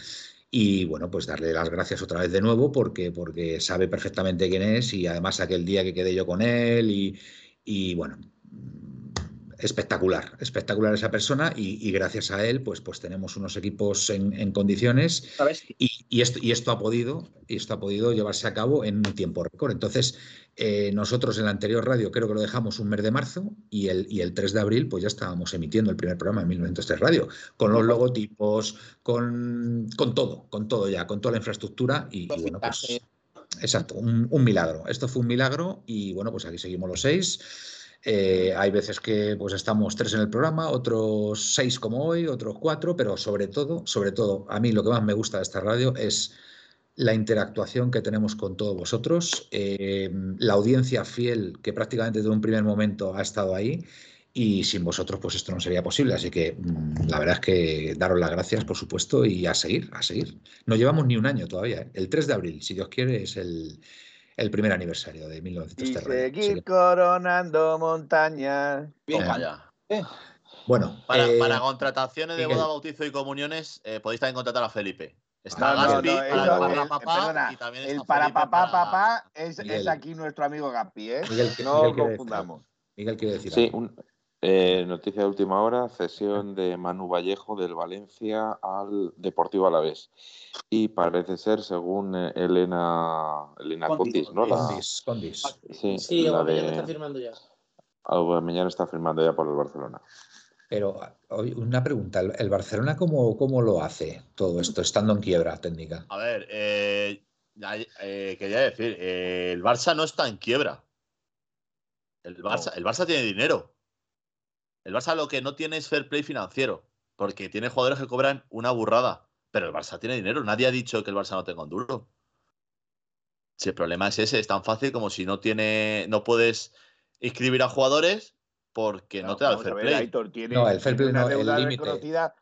Y bueno, pues darle las gracias otra vez de nuevo porque, porque sabe perfectamente quién es y además aquel día que quedé yo con él y, y bueno, espectacular, espectacular esa persona y, gracias a él, pues, pues tenemos unos equipos en, condiciones y, esto, y esto ha podido y esto ha podido llevarse a cabo en un tiempo récord. Entonces, eh, nosotros en la anterior radio creo que lo dejamos un mes de marzo y el, y el 3 de abril pues ya estábamos emitiendo el primer programa en 1903 Radio, con los logotipos, con, con todo, con todo ya, con toda la infraestructura y, bueno, pues... Exacto, un, un milagro. Esto fue un milagro y bueno, pues aquí seguimos los seis. Eh, hay veces que pues estamos tres en el programa, otros seis como hoy, otros cuatro, pero sobre todo, sobre todo, a mí lo que más me gusta de esta radio es la interactuación que tenemos con todos vosotros, eh, la audiencia fiel que prácticamente desde un primer momento ha estado ahí y sin vosotros pues esto no sería posible. Así que mm, la verdad es que daros las gracias, por supuesto, y a seguir, a seguir. No llevamos ni un año todavía. ¿eh? El 3 de abril, si Dios quiere, es el, el primer aniversario de 1930. Y seguir coronando montañas. Bueno, para, eh, para, contrataciones de boda, bautizo y comuniones, eh, podéis también contratar a Felipe. Está Gaspi para, el papá y también está El para papá, papá es, es, aquí nuestro amigo Gaspi, ¿eh? Miguel, no confundamos. Miguel quiere decir. Sí, un, eh, noticia de última hora, cesión de Manu Vallejo del Valencia al Deportivo Alavés. Y parece ser, según eh, Elena, Elena Condis, ¿no? Condis, Sí, sí está firmando ya. Mañana está firmando ya por el Barcelona. Pero una pregunta, ¿el Barcelona cómo, cómo lo hace todo esto, estando en quiebra técnica? A ver, eh, quería decir, el Barça no está en quiebra. El Barça, el Barça tiene dinero. El Barça lo que no tiene es fair play financiero, porque tiene jugadores que cobran una burrada. Pero el Barça tiene dinero. Nadie ha dicho que el Barça no tenga un duro. Si el problema es ese, es tan fácil como si no tiene, no puedes inscribir a jugadores porque no, te da el fair play. no, el fair play no, el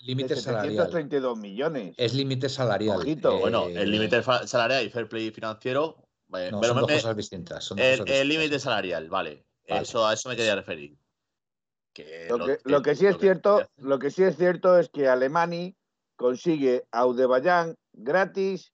límite salarial. 32 millones. Es límite salarial. Eh, bueno, el límite salarial y fair play financiero. Eh, no, son dos cosas distintas. el límite salarial, vale. Eso, a eso me quería referir lo, que, sí es cierto, lo que sí es cierto es que Alemani consigue Audebayán gratis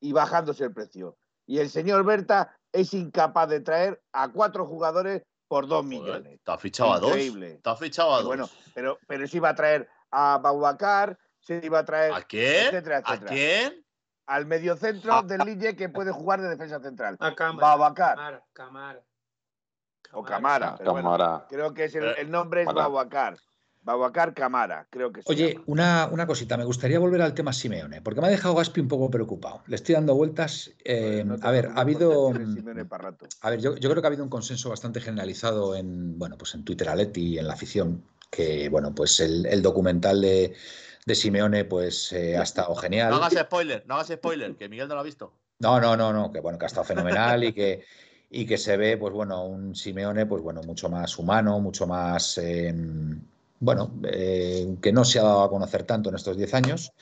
y bajándose el precio. Y el señor Berta es incapaz de traer a cuatro jugadores por dos millones. Está fichado a dos. Está fichado a dos. Bueno, pero, pero se iba a traer a Baubacar, se iba a traer. ¿A quién? ¿A quién? Al mediocentro del Lille que puede jugar de defensa central. A Cámara. Camara. O Camara. creo que es el, nombre es Babacar. Babacar Camara, creo que sí. Oye, una, una, cosita, me gustaría volver al tema Simeone, porque me ha dejado Gaspi un poco preocupado. Le estoy dando vueltas. Eh, a ver, ha habido. A ver, yo, creo que ha habido un consenso bastante generalizado en, bueno, pues en Twitter Aleti y en la afición, que bueno, pues el, documental de, de, Simeone, pues eh, ha estado genial. No hagas spoiler, no hagas spoiler, que Miguel no lo ha visto. No, no, no, no, que bueno, que ha estado fenomenal y que y que se ve, pues bueno, un Simeone, pues bueno, mucho más humano, mucho más, em, bueno, eh, que no se ha dado a conocer tanto en estos 10 años.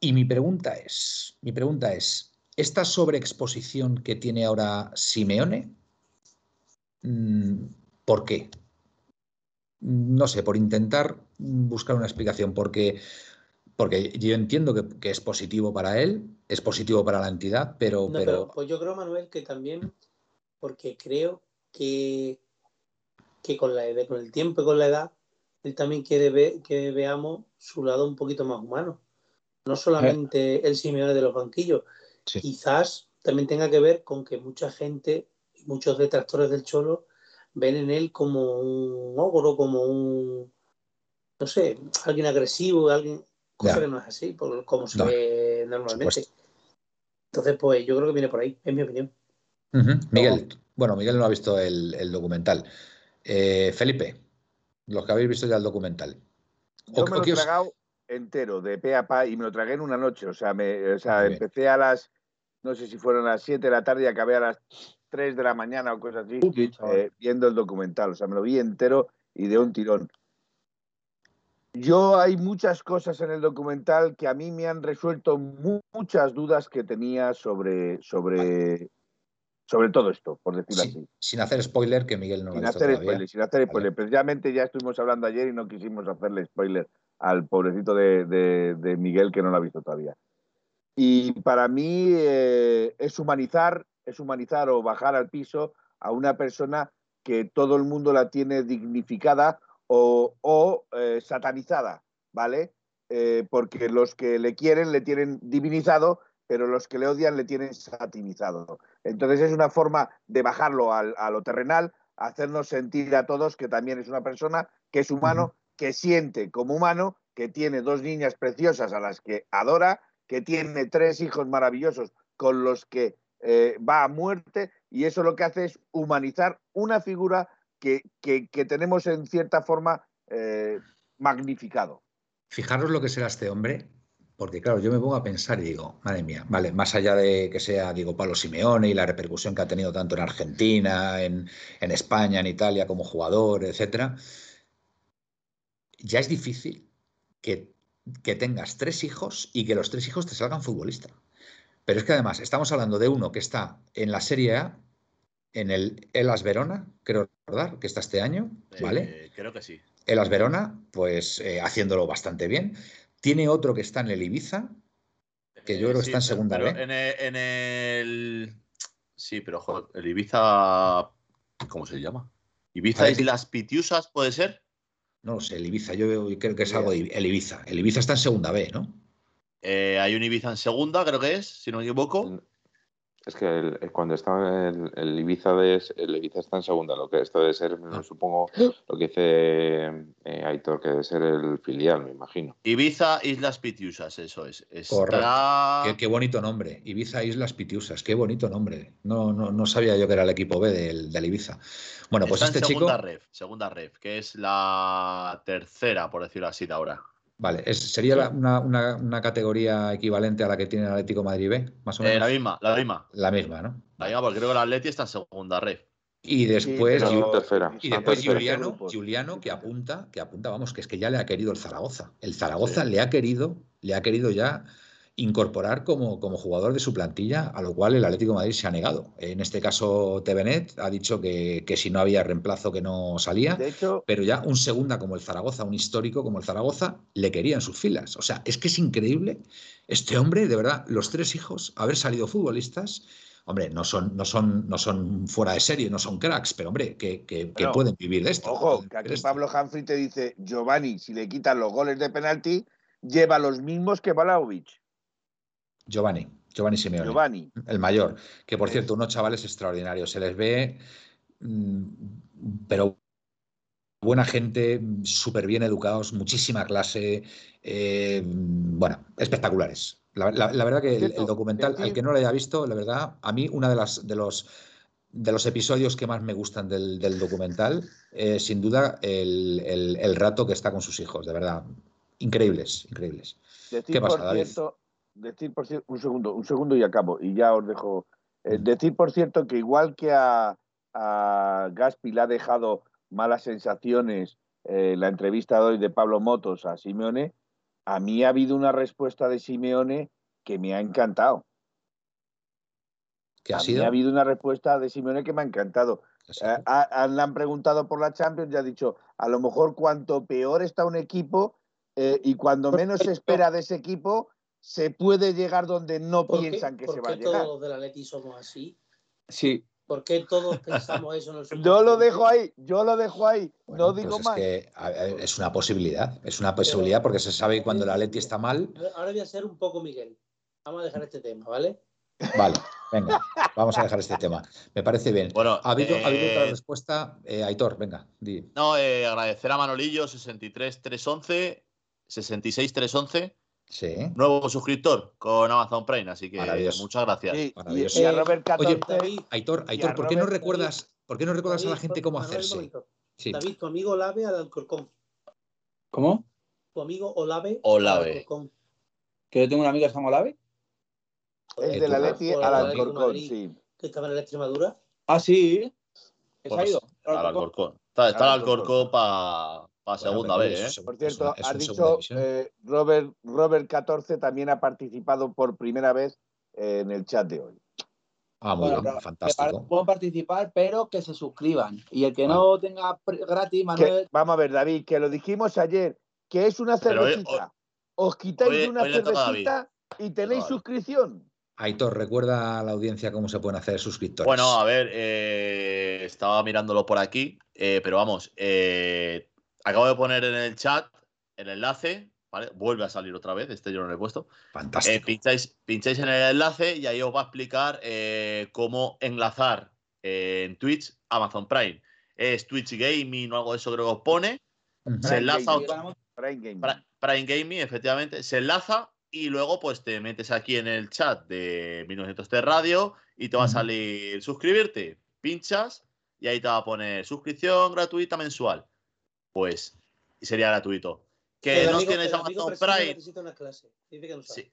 Y mi pregunta es, mi pregunta es, ¿esta sobreexposición que tiene ahora Simeone, mm, ¿por qué? No sé, por intentar buscar una explicación, porque, porque yo entiendo que, es positivo para él, es positivo para la entidad, pero, pero... Pues yo creo, Manuel, que también porque creo que, que con, la, con el tiempo y con la edad, él también quiere ver, que veamos su lado un poquito más humano. No solamente el Simeone de los banquillos, quizás también tenga que ver con que mucha gente y muchos detractores del Cholo ven en él como un ogro, como un, no sé, alguien agresivo, alguien, cosa que no es así, como se ve normalmente. Entonces, pues yo creo que viene por ahí, en mi opinión. Miguel, bueno, Miguel no ha visto el, documental. Eh, Felipe, los que habéis visto ya el documental. Yo me lo he tragado entero, de pe a pa, y me lo tragué en una noche. O sea, me, o sea empecé a las, no sé si fueron a las 7 de la tarde y acabé a las 3 de la mañana o cosas así, eh, viendo el documental. O sea, me lo vi entero y de un tirón. Yo hay muchas cosas en el documental que a mí me han resuelto muchas dudas que tenía sobre, sobre sobre todo esto, por decirlo así. Sin hacer spoiler, que Miguel no sin hacer spoiler, Sin hacer spoiler, Precisamente ya estuvimos hablando ayer y no quisimos hacerle spoiler al pobrecito de, Miguel que no lo ha visto todavía. Y para mí eh, es humanizar, es humanizar o bajar al piso a una persona que todo el mundo la tiene dignificada o, eh, satanizada, ¿vale? Eh, porque los que le quieren le tienen divinizado, pero los que le odian le tienen satinizado. Entonces es una forma de bajarlo a lo terrenal, hacernos sentir a todos que también es una persona que es humano, que siente como humano, que tiene dos niñas preciosas a las que adora, que tiene tres hijos maravillosos con los que eh, va a muerte y eso lo que hace es humanizar una figura que, tenemos en cierta forma eh, magnificado. Fijaros lo que será este hombre, porque claro, yo me pongo a pensar y digo, madre mía, vale, más allá de que sea, digo, Pablo Simeone y la repercusión que ha tenido tanto en Argentina, en, en España, en Italia como jugador, etcétera, ya es difícil que, que tengas tres hijos y que los tres hijos te salgan futbolistas. Pero es que además estamos hablando de uno que está en la Serie A, en el Elas Verona, creo recordar, que está este año, ¿vale? Eh, creo que sí. Elas Verona, pues eh, haciéndolo bastante bien. Tiene otro que está en el Ibiza, que yo creo que está en segunda B. En el, Sí, pero joder, el Ibiza. ¿Cómo se llama? ¿Ibiza Islas Pitiusas puede ser? No lo sé, el Ibiza, yo creo que es algo de el Ibiza. El Ibiza está en segunda B, ¿no? Eh, hay un Ibiza en segunda, creo que es, si no me equivoco. Es que cuando está el, el, Ibiza de, el Ibiza está en segunda, lo que esto debe ser, ah. supongo, lo que dice eh, Aitor, que debe ser el filial, me imagino. Ibiza Islas Pitiusas, eso es. Correcto. Qué, bonito nombre. Ibiza Islas Pitiusas, qué bonito nombre. No, no, no sabía yo que era el equipo B del, del Ibiza. Bueno, pues este segunda chico. Ref, segunda ref, que es la tercera, por decirlo así, de ahora. Vale, ¿sería una, categoría equivalente a la que tiene el Atlético Madrid B? Más o eh, menos. la misma, la misma. La misma, ¿no? La misma, porque creo que el Atleti está en segunda red. Y después, y después Juliano, Juliano, que apunta, que apunta, vamos, que es que ya le ha querido el Zaragoza. El Zaragoza le ha querido, le ha querido ya incorporar como, como, jugador de su plantilla, a lo cual el Atlético de Madrid se ha negado. En este caso, Tevenet ha dicho que, si no había reemplazo que no salía, pero ya un segunda como el Zaragoza, un histórico como el Zaragoza, le quería en sus filas. O sea, es que es increíble este hombre, de verdad, los tres hijos, haber salido futbolistas. Hombre, no son, no son, no son fuera de serie, no son cracks, pero hombre, que, pueden vivir de esto. Ojo, que aquí Pablo Humphrey te dice, Giovanni, si le quitan los goles de penalti, lleva los mismos que Balaovic. Giovanni, Giovanni Simeone. Giovanni. El mayor. Que por cierto, unos chavales extraordinarios. Se les ve, mm, pero buena gente, súper bien educados, muchísima clase. Eh, bueno, espectaculares. La, verdad que el, documental, al que no lo haya visto, la verdad, a mí una de las de los de los episodios que más me gustan del, documental, es sin duda el, rato que está con sus hijos, de verdad. Increíbles, increíbles. ¿Qué pasa, David? Decir por cierto, un segundo, un segundo y acabo, y ya os dejo. Eh, mm. decir por cierto que igual que a, Gaspi le ha dejado malas sensaciones eh, la entrevista de hoy de Pablo Motos a Simeone, a mí ha habido una respuesta de Simeone que me ha encantado. ¿Qué ha a sido? Mí ha habido una respuesta de Simeone que me ha encantado. Eh, le han preguntado por la Champions y ha dicho, a lo mejor cuanto peor está un equipo y cuando menos se espera de ese equipo, se puede llegar donde no piensan que se va a llegar. ¿Por qué todos del Atleti somos así? Sí. ¿Por qué todos pensamos eso? yo lo dejo ahí, yo lo dejo ahí, no digo pues más. Es, que, es una posibilidad, es una posibilidad porque se sabe cuando el Atleti está mal. Ahora voy a ser un poco Miguel. Vamos a dejar este tema, ¿vale? Vale, venga, vamos a dejar este tema. Me parece bien. Bueno, ¿Ha habido, otra eh, respuesta? Eh, Aitor, venga. No, eh, agradecer a Manolillo, 63-311, 66-311 Nuevo suscriptor con Amazon Prime, así que muchas gracias. y, a Robert Oye, Aitor, Aitor ¿por qué no recuerdas, ¿por qué no recuerdas a la gente cómo hacerse? David, tu amigo Olave al Alcorcón. ¿Cómo? Tu amigo Olave. Olave. ¿Que yo tengo un amigo que se llama Olave? Es de la Leti al Alcorcón, sí. ¿Que estaba en la Extremadura? Ah, sí. ¿Se ha ido? Al Alcorcón. Está, está el Alcorcón para para segunda vez. ¿eh? Por cierto, has dicho eh, Robert, Robert 14 también ha participado por primera vez en el chat de hoy. Ah, muy bien, fantástico. Pueden participar, pero que se suscriban. Y el que no tenga gratis, Manuel. vamos a ver, David, que lo dijimos ayer, que es una cervecita. Os quitáis una cervecita y tenéis suscripción. Aitor, recuerda a la audiencia cómo se pueden hacer suscriptores. Bueno, a ver, eh, estaba mirándolo por aquí, pero vamos, acabo de poner en el chat el enlace, ¿vale? Vuelve a salir otra vez, este yo no lo he puesto. Fantástico. Eh, pincháis, pincháis, en el enlace y ahí os va a explicar eh, cómo enlazar eh, en Twitch Amazon Prime. Es Twitch Gaming o algo de eso creo que os pone. Se enlaza Prime Gaming. Prime Gaming, efectivamente. Se enlaza y luego pues te metes aquí en el chat de 1900 Radio y te va a salir suscribirte. Pinchas y ahí te va a poner suscripción gratuita mensual. Pues sería gratuito. Que no tienes Amazon Prime. Sí.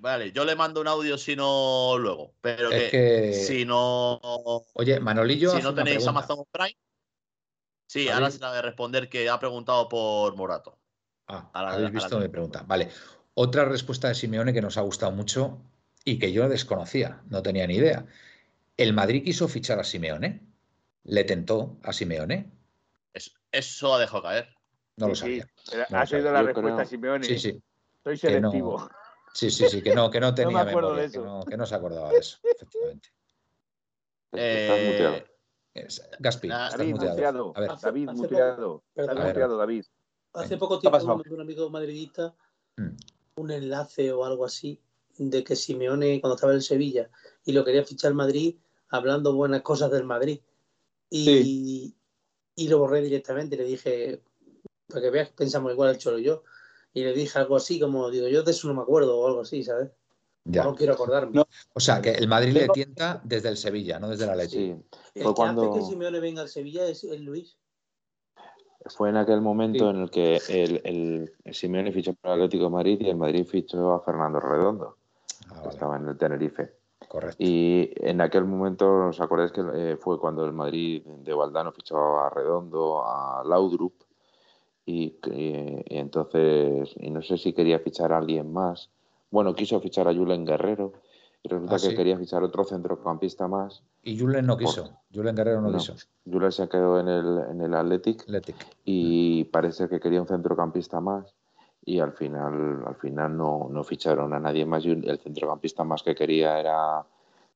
Vale, yo le mando un audio si no luego. Pero que, si no. Oye, Manolillo. Si no tenéis Amazon Prime. Sí, ahora se la de responder que ha preguntado por Morato. Ah, habéis visto mi pregunta. Vale. Otra respuesta de Simeone que nos ha gustado mucho y que yo desconocía, no tenía ni idea. El Madrid quiso fichar a Simeone. Le tentó a Simeone. Eso, ha dejado caer. No lo sabía. ha sido la respuesta Simeone. Sí, sí. Soy selectivo. Sí, sí, sí, que no, que no tenía memoria, Que, no, se acordaba de eso, efectivamente. Eh, Gaspi, David, muteado. A ver. David, muteado. muteado, David. Hace poco tiempo me un amigo madridista mm. un enlace o algo así de que Simeone, cuando estaba en Sevilla y lo quería fichar Madrid, hablando buenas cosas del Madrid. Y, y lo borré directamente. Le dije, para que veas que pensamos igual el Cholo y yo. Y le dije algo así, como digo, yo de eso no me acuerdo o algo así, ¿sabes? Ya. No quiero acordarme. O sea, que el Madrid le tienta desde el Sevilla, no desde la Leche. Sí. El que cuando... hace que Simeone venga al Sevilla es el Luis. Fue en aquel momento en el que el, el, Simeone fichó para el Atlético de Madrid y el Madrid fichó a Fernando Redondo, ah, estaba en el Tenerife. Correcto. Y en aquel momento, ¿os acordáis que eh, fue cuando el Madrid de Valdano fichó a Redondo, a Laudrup? Y, entonces, y no sé si quería fichar a alguien más. Bueno, quiso fichar a Julen Guerrero. Y resulta ah, que quería fichar otro centrocampista más. Y Julen no quiso. Julen Guerrero no, quiso. Julen se quedó en el, en el Athletic, Athletic. Y parece que quería un centrocampista más. Y al final, al final no, no ficharon a nadie más. Y el centrocampista más que quería era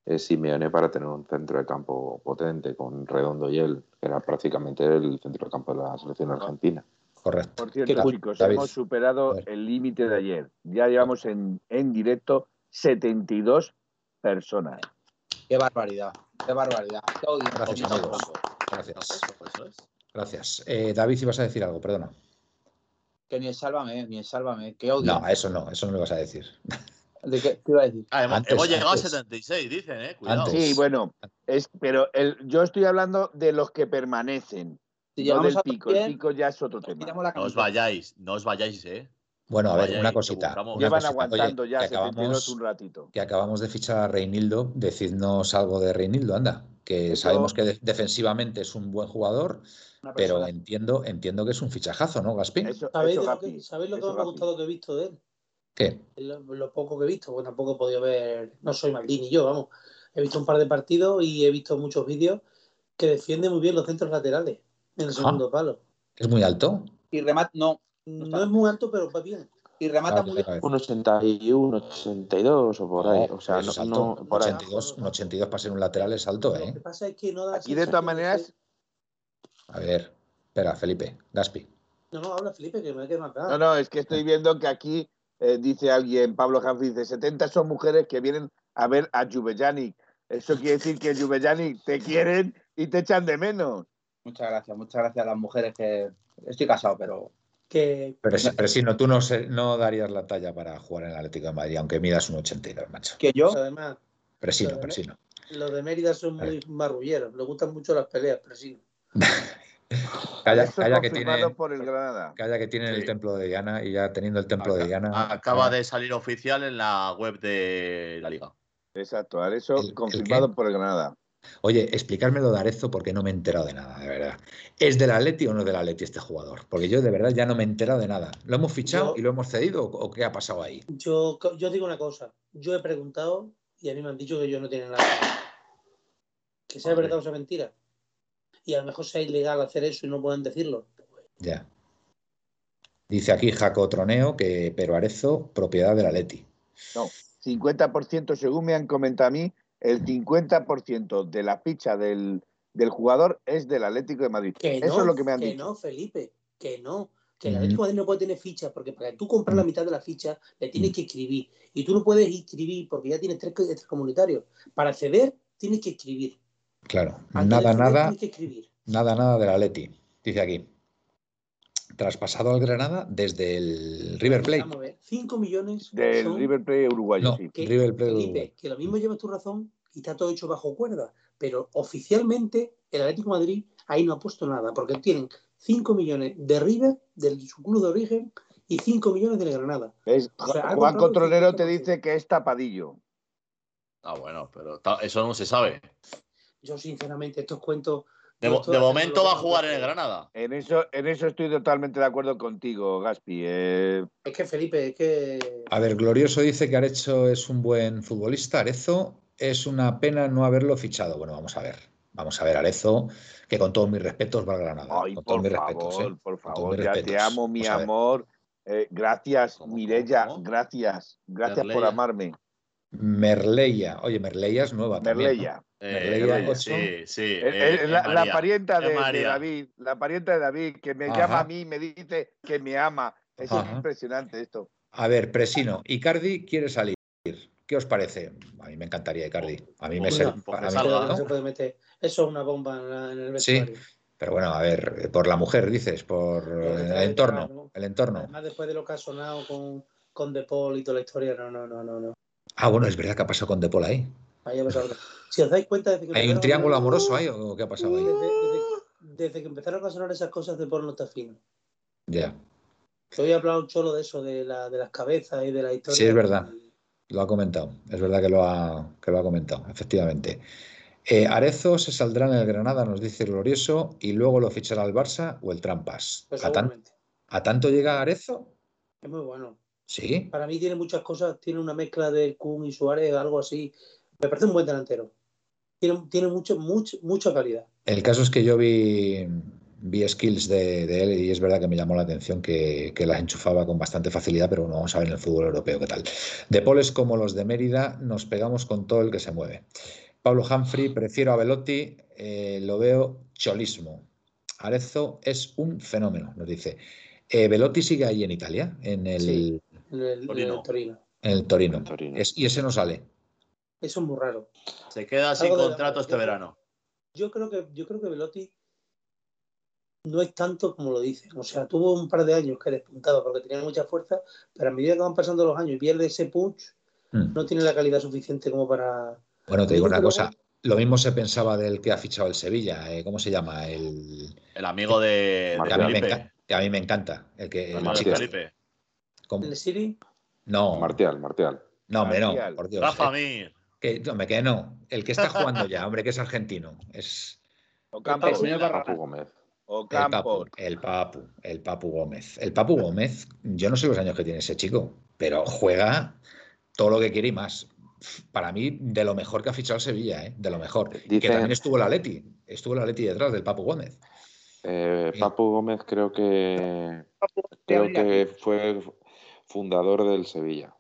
eh, Simeone para tener un centro de campo potente con Redondo y él, que era prácticamente el centro de campo de la selección argentina. Correcto. Por cierto, chicos, hemos superado el límite de ayer. Ya llevamos en, en directo 72 personas. Qué barbaridad, qué barbaridad. Gracias, amigos. Gracias. Gracias. Eh, David, ibas a decir algo, perdona. Que ni el sálvame, ni el sálvame. Qué odio. No, eso no, eso no lo vas a decir. ¿De qué, iba a decir? Ah, hemos, llegado a 76, dicen, ¿eh? Cuidado. Sí, bueno, es, pero el, yo estoy hablando de los que permanecen. Si no del pico, el pico ya es otro tema. No os vayáis, no os vayáis, ¿eh? Bueno, a ver, una cosita. Llevan aguantando ya que acabamos, un ratito. Que acabamos de fichar a Reinildo. Decidnos algo de Reinildo, anda. Que sabemos que defensivamente es un buen jugador, pero entiendo, entiendo que es un fichajazo, ¿no, Gaspín? ¿Sabéis, lo que, me ha gustado que he visto de él? ¿Qué? Lo, poco que he visto, bueno, tampoco he podido ver, no soy Maldini yo, vamos. He visto un par de partidos y he visto muchos vídeos que defiende muy bien los centros laterales en el segundo palo. ¿Es muy alto? Y remate, no, no es muy alto, pero va bien. Y remata muy bien. Un 81, 82 o por ahí. o sea, no, por 82, un 82 para ser un lateral es alto, ¿eh? Lo que pasa es que no da Aquí de todas maneras. A ver, espera, Felipe, Gaspi. No, no, habla Felipe, que me queda más No, no, es que estoy viendo que aquí eh, dice alguien, Pablo Janfi, dice 70 son mujeres que vienen a ver a Juvejanic. Eso quiere decir que Juvejanic te quieren y te echan de menos. Muchas gracias, muchas gracias a las mujeres que estoy casado, pero pero, pero si no, tú no, no darías la talla para jugar en el Atlético de Madrid, aunque midas un 82, macho. ¿Que yo? Además, presino, presino. Los de Mérida son muy marrulleros, les gustan mucho las peleas, presino. Calla, calla que tiene, por el Calla que tienen el templo de Diana y ya teniendo el templo de Diana. Acaba de salir oficial en la web de la liga. Exacto, eso confirmado por el Granada. Oye, explicármelo de Arezo porque no me he enterado de nada, de verdad. ¿Es del Atleti o no del Atleti este jugador? Porque yo de verdad ya no me he enterado de nada. ¿Lo hemos fichado y lo hemos cedido o, qué ha pasado ahí? Yo, yo digo una cosa. Yo he preguntado y a mí me han dicho que yo no tienen nada. Que sea verdad o sea mentira. Y a lo mejor sea ilegal hacer eso y no pueden decirlo. Ya. Dice aquí Jaco Troneo que pero Arezo, propiedad del Atleti. No, 50% según me han comentado a mí, el 50% de la ficha del, jugador es del Atlético de Madrid. Eso es lo que me han que dicho. no, Felipe. que no, que el Atlético de Madrid no puede tener ficha, porque para que tú compras la mitad de la ficha le tienes que escribir. Y tú no puedes inscribir porque ya tienes tres, comunitarios. Para acceder, tienes que escribir. Claro, nada, nada. Nada, nada de la Leti, dice aquí. Traspasado al Granada desde el River Plate. Vamos a ver, 5 millones. Del River Plate uruguayo, sí. Que, River Plate que lo mismo lleva tu razón y está todo hecho bajo cuerda. Pero oficialmente el Atlético Madrid ahí no ha puesto nada, porque tienen 5 millones de River, del su club de origen, y 5 millones de Granada. Juan Contronero te dice que es tapadillo. Ah, bueno, pero eso no se sabe. Yo, sinceramente, estos cuentos. De, momento va a jugar en el Granada. En eso, en eso estoy totalmente de acuerdo contigo, Gaspi. Eh. Es que Felipe, es que. A ver, Glorioso dice que Arecho es un buen futbolista. Arezo es una pena no haberlo fichado. Bueno, vamos a ver. Vamos a ver, Arezo, que con todos mis respetos va a Granada. Ay, con todos mis respetos. ¿eh? Por favor, ya te amo, mi amor. Eh, gracias, Mirella, gracias. Gracias por amarme. Merleya. Oye, Merleya es nueva Merleya. también. Merleya. sí, sí. la, parienta de, David, la parienta de David, que me llama a mí y me dice que me ama. Es impresionante esto. A ver, Presino, Icardi quiere salir. ¿Qué os parece? A mí me encantaría Icardi. A mí me pues Eso es una bomba en el vestuario. Sí, pero bueno, a ver, por la mujer dices, por el entorno, el entorno. Además, después de lo que ha sonado con, con De Paul y toda la historia, no, no, no, no. Ah, bueno, es verdad que ha pasado con De Paul ahí. ahí ha pasado. Si os dais cuenta... Desde que ¿Hay un triángulo amoroso ahí o qué ha pasado ahí? Desde, que empezaron a sonar esas cosas, De Paul no está fino. Ya. Que hoy he hablado un cholo de eso, de, la, de las cabezas y de la historia. Sí, es verdad. Lo ha comentado, es verdad que lo ha, que lo ha comentado, efectivamente. Eh, Arezo se saldrá en el Granada, nos dice Glorioso, y luego lo fichará el Barça o el Trampas. Pues ¿A, tanto llega Arezo? Es muy bueno. Sí. Para mí tiene muchas cosas, tiene una mezcla de Kun y Suárez, algo así. Me parece un buen delantero. Tiene, tiene mucho, mucho, mucha calidad. El caso es que yo vi, vi skills de, él y es verdad que me llamó la atención que, que, las enchufaba con bastante facilidad, pero bueno, vamos a ver en el fútbol europeo qué tal. De poles como los de Mérida, nos pegamos con todo el que se mueve. Pablo Humphrey, prefiero a Velotti, eh, lo veo cholismo. Arezzo es un fenómeno, nos dice. Eh, Velotti sigue ahí en Italia, en el, Torino. En el Torino. y ese no sale. Eso es muy raro. Se queda sin contrato este verano. Yo creo que, yo creo que Velotti no es tanto como lo dicen. O sea, tuvo un par de años que despuntaba porque tenía mucha fuerza, pero a medida que van pasando los años y pierde ese punch, hmm. no tiene la calidad suficiente como para. Bueno, te digo una cosa. Lo mismo se pensaba del que ha fichado el Sevilla. ¿eh? ¿Cómo se llama? El, el amigo de, que, a mí me a mí me encanta. El que el, el Felipe. ¿El Siri? No. Martial, Martial. No, hombre, no, por Dios. Rafa Mir. Que, no, me que no. El que está jugando ya, hombre, que es argentino. Es. Ocampo, el señor Papu Gómez. El papu, el papu, el Papu Gómez. El Papu Gómez, yo no sé los años que tiene ese chico, pero juega todo lo que quiere y más. Para mí, de lo mejor que ha fichado Sevilla, ¿eh? de lo mejor. Que también estuvo la Leti, estuvo la Leti detrás del Papu Gómez. Eh, Papu Gómez creo que creo que fue fundador del Sevilla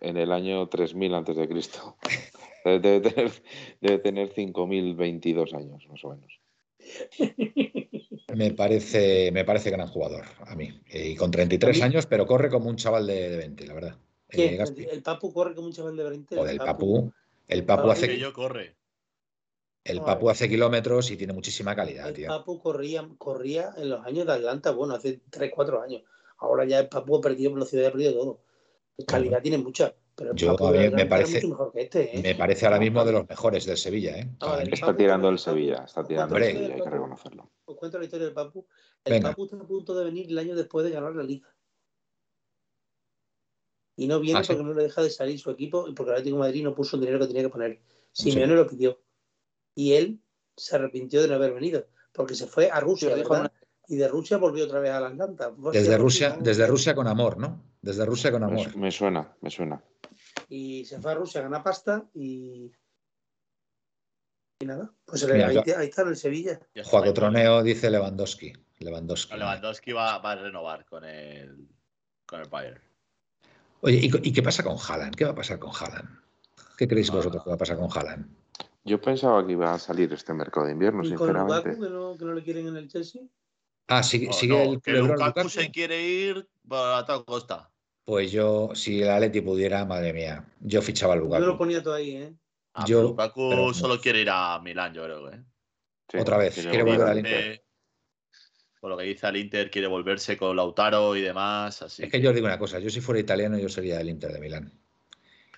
en el año 3000 antes de Cristo. Debe tener, debe tener 5.022 años, más o menos. Me parece, me parece gran jugador a mí. Y con 33 años, pero corre como un chaval de, 20, la verdad. Eh, ¿El Papu corre como un chaval de 20? O del Papu. El Papu hace. Yo corre. El Papu hace kilómetros y tiene muchísima calidad, el tío. Papu corría, corría en los años de Atlanta, bueno, hace 3, 4 años. Ahora ya el Papu ha perdido velocidad, ha perdido todo. Calidad tiene mucha. Pero yo me parece, este, ¿eh? me parece ahora mismo de los mejores del Sevilla. ¿eh? está tirando el Sevilla, está tirando el Sevilla, hay que reconocerlo. Os cuento la historia del Papu. El Papu está a punto de venir el año después de ganar la liga. Y no viene ah, porque no le deja de salir su equipo y porque el Atlético de Madrid no puso el dinero que tenía que poner. Simeone lo pidió. Y él se arrepintió de no haber venido porque se fue a Rusia. Y de Rusia volvió otra vez a la Atlanta. Desde Rusia, desde Rusia con amor, ¿no? Desde Rusia con amor. Me, suena, me suena. Y se fue a Rusia a ganar pasta y. Y nada, pues ahí, está en el Sevilla. Juan Troneo dice Lewandowski. Lewandowski. Lewandowski va, a renovar con el, con el Bayern. Oye, ¿y, qué pasa con Haaland? ¿Qué va a pasar con Haaland? ¿Qué creéis vosotros que va a pasar con Haaland? Yo pensaba que iba a salir este mercado de invierno, sinceramente. Con que no, que no le quieren en el Chelsea? Ah, sigue, sigue el que Lukaku, se quiere ir a toda costa. Pues yo, si el Atleti pudiera, madre mía, yo fichaba a Lukaku. Yo lo ponía todo ahí, ¿eh? Ah, yo, Lukaku solo quiere ir a Milán, yo creo, ¿eh? Otra vez, quiere volver al Inter. Por lo que dice al Inter, quiere volverse con Lautaro y demás. Así es que, yo os digo una cosa, yo si fuera italiano, yo sería del Inter de Milán.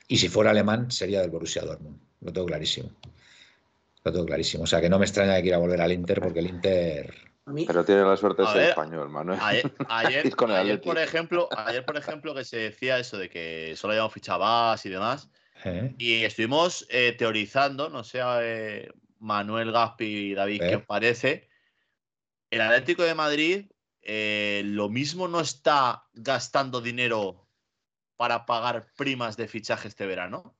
Y si fuera alemán, sería del Borussia Dortmund. Lo tengo clarísimo. Lo tengo clarísimo. O sea, que no me extraña que quiera volver al Inter porque el Inter... Pero tiene la suerte de ser español, Manuel. Ayer, por ejemplo, ayer, por ejemplo, que se decía eso de que solo habíamos fichado y demás. ¿Eh? Y estuvimos eh, teorizando, no sé, eh, Manuel Gaspi y David, ¿qué os parece? El Atlético de Madrid lo mismo no está gastando dinero para pagar primas de fichaje este verano.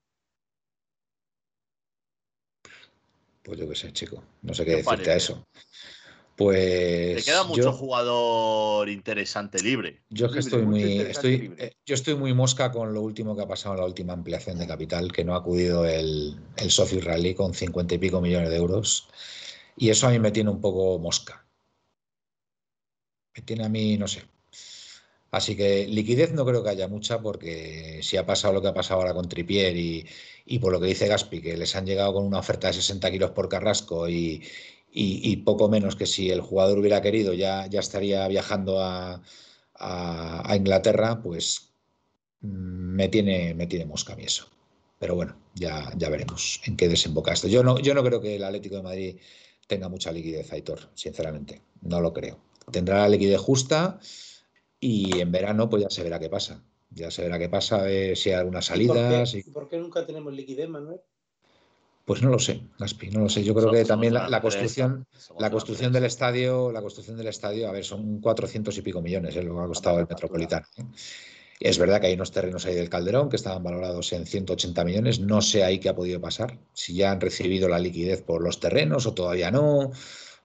Pues yo qué sé, chico. No sé qué, decirte a eso. Pues. Te queda mucho jugador interesante libre. Yo es que estoy muy. Estoy, eh, yo estoy muy mosca con lo último que ha pasado en la última ampliación de capital, que no ha acudido el, el socio israelí con cincuenta y pico millones de euros. Y eso a mí me tiene un poco mosca. Me tiene a mí, no sé. Así que liquidez no creo que haya mucha porque si ha pasado lo que ha pasado ahora con Tripier y, y por lo que dice Gaspi, que les han llegado con una oferta de 60 kilos por Carrasco y, y, poco menos que si el jugador hubiera querido ya, ya estaría viajando a, a, Inglaterra, pues mm, me tiene, me tiene mosca a mí eso. Pero bueno, ya, ya veremos en qué desemboca esto. Yo no, yo no creo que el Atlético de Madrid tenga mucha liquidez, Aitor, sinceramente. No lo creo. Tendrá la liquidez justa y en verano pues ya se verá qué pasa. Ya se verá qué pasa, si hay algunas salidas. ¿Y por qué nunca tenemos liquidez, Manuel? Pues no lo sé, Gaspi, no lo sé. Yo creo que también la, construcción, la construcción del estadio, la construcción del estadio, a ver, son 400 y pico millones ¿eh? lo que ha costado el Metropolitano. ¿eh? Es verdad que hay unos terrenos ahí del Calderón que estaban valorados en 180 millones. No sé ahí qué ha podido pasar. Si ya han recibido la liquidez por los terrenos o todavía no,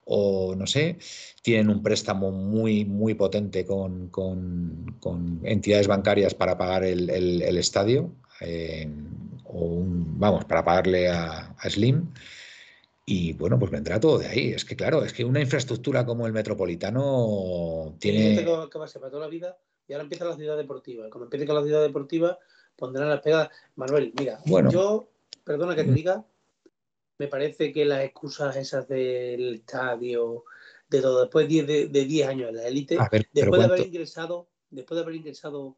o no sé. Tienen un préstamo muy, muy potente con, entidades bancarias para pagar el, estadio. Eh, o vamos, para pagarle a, Slim. Y bueno, pues vendrá todo de ahí. Es que claro, es que una infraestructura como el Metropolitano tiene. que va a ser para toda la vida y ahora empieza la ciudad deportiva. Cuando empiece con la ciudad deportiva, pondrán las pegadas. Manuel, mira, bueno. yo, perdona que te diga, me parece que las excusas esas del estadio, de todo, después de 10 años en la élite, después de haber ingresado, después de haber ingresado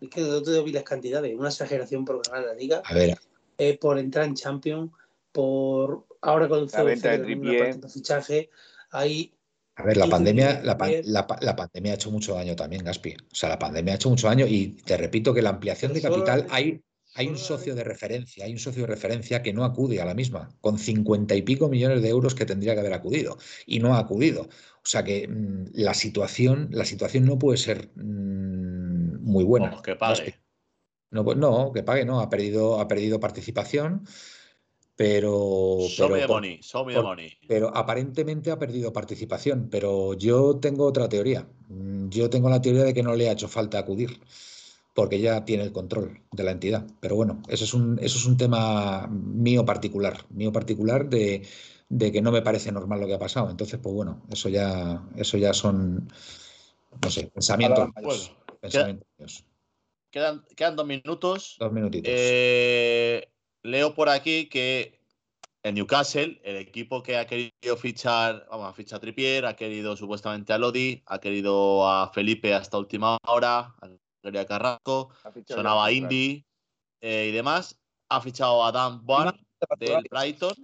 es que no te doy las cantidades, una exageración por ganar la liga. A ver. Eh, por entrar en Champions, por ahora con la venta de fichaje, hay a ver, la pandemia, la, pandemia ha hecho mucho daño también, Gaspi. O sea, la pandemia ha hecho mucho daño y te repito que la ampliación de capital hay, hay un socio de referencia, hay un socio de referencia que no acude a la misma, con cincuenta y pico millones de euros que tendría que haber acudido y no ha acudido. O sea que mm, la situación, la situación no puede ser mm, muy buena. que pague. No, pues no, que pague, no, ha perdido, ha perdido participación, pero. pero, pero aparentemente ha perdido participación. Pero yo tengo otra teoría. Mm, yo tengo la teoría de que no le ha hecho falta acudir, porque ya tiene el control de la entidad. Pero bueno, eso es un, eso es un tema mío particular, mío particular de, de que no me parece normal lo que ha pasado. Entonces, pues bueno, eso ya, eso ya son, no sé, pensamientos. Quedan, quedan, dos minutos. Dos minutitos. Eh, leo por aquí que en Newcastle, el equipo que ha querido fichar, vamos, a fichar a Tripier, ha querido supuestamente a Lodi, ha querido a Felipe hasta última hora, ha querido a Carrasco, sonaba Indy eh, y demás. Ha fichado a Dan Barr del Brighton.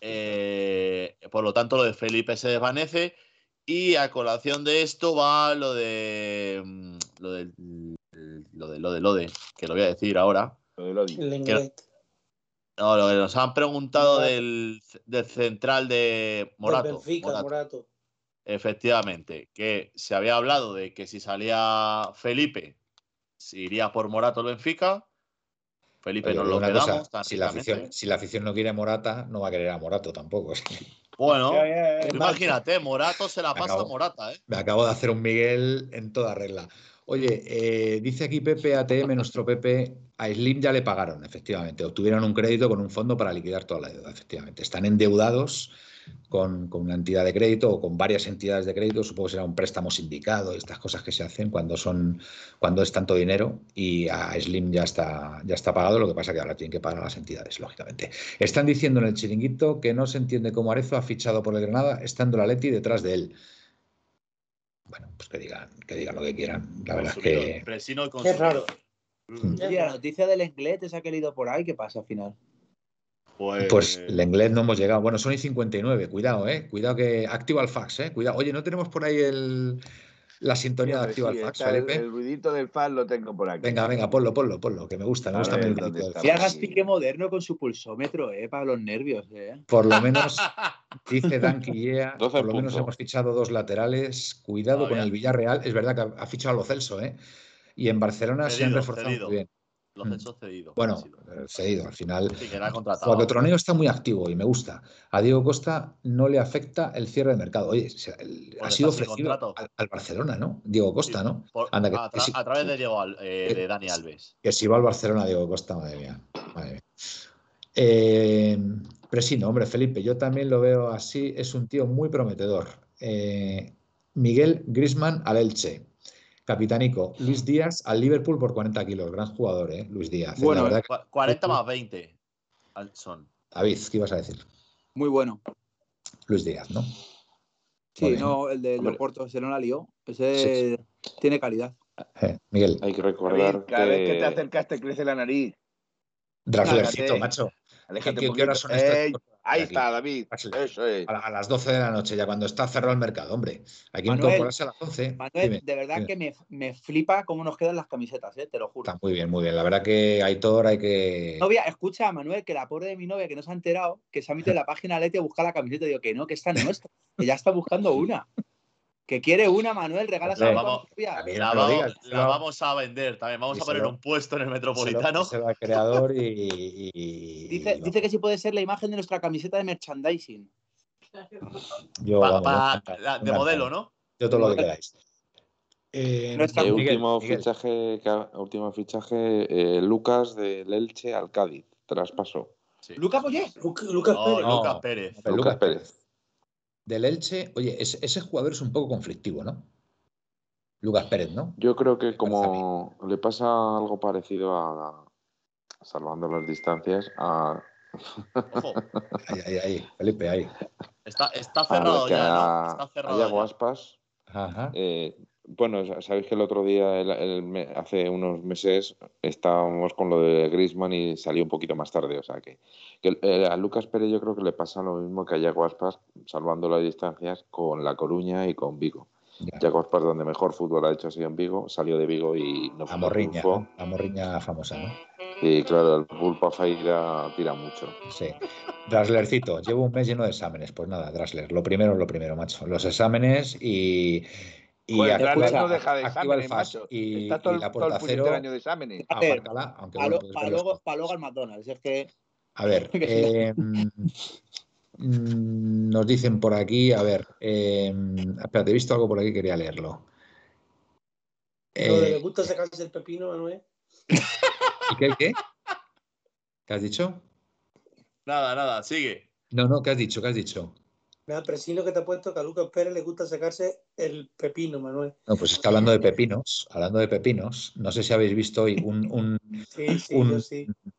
Eh, por lo tanto, lo de Felipe se desvanece. Y a colación de esto va lo de mm, lo de lo de lo de lo de que lo voy a decir ahora. Lo de Lodi. no, lo que nos han preguntado del, del, central de Morato, Morato. Efectivamente, que se había hablado de que si salía Felipe, se iría por Morato el Benfica. Felipe nos lo quedamos. si, la afición, si la afición no quiere a Morata, no va a querer a Morato tampoco. Bueno, imagínate, Morato se la pasa a Morata, ¿eh? Me acabo de hacer un Miguel en toda regla. Oye, eh, dice aquí Pepe ATM, nuestro Pepe, a Slim ya le pagaron, efectivamente. Obtuvieron un crédito con un fondo para liquidar toda la deuda, efectivamente. Están endeudados con, una entidad de crédito o con varias entidades de crédito, supongo que será un préstamo sindicado, estas cosas que se hacen cuando son cuando es tanto dinero y a Slim ya está, ya está pagado, lo que pasa que ahora tienen que pagar a las entidades, lógicamente. Están diciendo en el chiringuito que no se entiende cómo Arezo ha fichado por el Granada estando la Leti detrás de él. Bueno, pues que digan, que digan lo que quieran. La verdad es que. Es raro. Mm. la noticia del inglés esa que he leído por ahí, ¿qué pasa al final? Pues, pues el inglés no hemos llegado. Bueno, son y 59. Cuidado, eh. Cuidado que activa el fax, eh. Cuidado. Oye, ¿no tenemos por ahí el, la sintonía de activa el fax, Felipe? El, ruidito del fax lo tengo por aquí. Venga, venga, ponlo, ponlo, ponlo, que me gusta, me gusta ver, Y hagas pique moderno con su pulsómetro, eh, para los nervios, eh. Por lo menos, dice Dan Quillea, por lo menos hemos fichado dos laterales. Cuidado con el Villarreal. Es verdad que ha, fichado a lo Celso, eh. Y en Barcelona se han reforzado muy bien. Los mm. hechos cedidos. Bueno, eh, cedido, al final. Porque Troneo está muy activo y me gusta. A Diego Costa no le afecta el cierre de mercado. Oye, ha sido ofrecido al, Barcelona, ¿no? Diego Costa, ¿no? a, través de, Diego, eh, de Dani Alves. Que si va al Barcelona, Diego Costa, madre mía. Eh, pero sí, no, hombre, Felipe, yo también lo veo así. Es un tío muy prometedor. Miguel Grisman al Elche. Capitanico, Luis Díaz al Liverpool por 40 kilos. Gran jugador, ¿eh? Luis Díaz. ¿eh? Bueno, 40 más 20 son. David, ¿qué ibas a decir? Muy bueno. Luis Díaz, ¿no? Sí, no, el de Loporto se no la lió. Ese tiene calidad. Eh, Miguel. Hay que recordar cada vez que te acercas te crece la nariz. Draslercito, macho. ¿Qué, ¿Qué, horas son estas? Ahí está, David. Eso es. A, las 12 de la noche, ya cuando está cerrado el mercado, hombre. Hay que incorporarse a las 11. Manuel, de verdad que me, me, flipa cómo nos quedan las camisetas, ¿eh? te lo juro. Está muy bien, muy bien. La verdad que hay todo, hay que. Novia, escucha, Manuel, que la pobre de mi novia que no se ha enterado, que se ha metido en la página Leti a buscar la camiseta. Digo que no, que esta es nuestra, que ya está buscando una. Que quiere una, Manuel, regala la, vamos, la, vamos, la vamos a vender también. Vamos a poner un puesto en el Metropolitano. Se, va creador y. dice, dice que sí puede ser la imagen de nuestra camiseta de merchandising. Yo, de modelo, ¿no? Yo todo lo que queráis. Eh, último, Fichaje, último fichaje, eh, Lucas del Elche al Cádiz, traspaso. ¿Lucas Oye? Lucas Pérez. Lucas Pérez. Lucas Pérez del Elche, oye, ese, jugador es un poco conflictivo, ¿no? Lucas Pérez, ¿no? Yo creo que como le pasa algo parecido a, salvando las distancias, a... ahí, ahí, ahí, Felipe, ahí. Está, cerrado ya, Está cerrado Ajá. Eh, bueno, sabéis que el otro día, hace unos meses, estábamos con lo de Grisman y salió un poquito más tarde. O sea que, eh, a Lucas Pérez yo creo que le pasa lo mismo que a Yago Aspas, salvando las distancias con La Coruña y con Vigo. Yago Aspas, donde mejor fútbol ha hecho, ha sido en Vigo, salió de Vigo y no fue. Morriña, la Morriña famosa, ¿no? Y claro, el pulpo Feira tira mucho. Sí. Draslercito, llevo un mes lleno de exámenes. Pues nada, Drasler, lo primero es lo primero, macho. Los exámenes y y pues no deja de exámenes, macho. Y, Está todo, y la puerta todo el cero, año de exámenes. Apártala, aunque para, bueno, para, luego, para luego al McDonald's. Es que... A ver, eh, nos dicen por aquí, a ver, eh, espérate, he visto algo por aquí, quería leerlo. Eh, ¿Le gusta sacarse el pepino, Manuel? ¿Y qué, qué? ¿Qué has dicho? Nada, nada, sigue. No, no, ¿qué has dicho? ¿Qué has dicho? Me da presino que te ha puesto que a Lucas Pérez le gusta sacarse el pepino, Manuel. No, pues está hablando de pepinos, hablando de pepinos. No sé si habéis visto hoy un, un,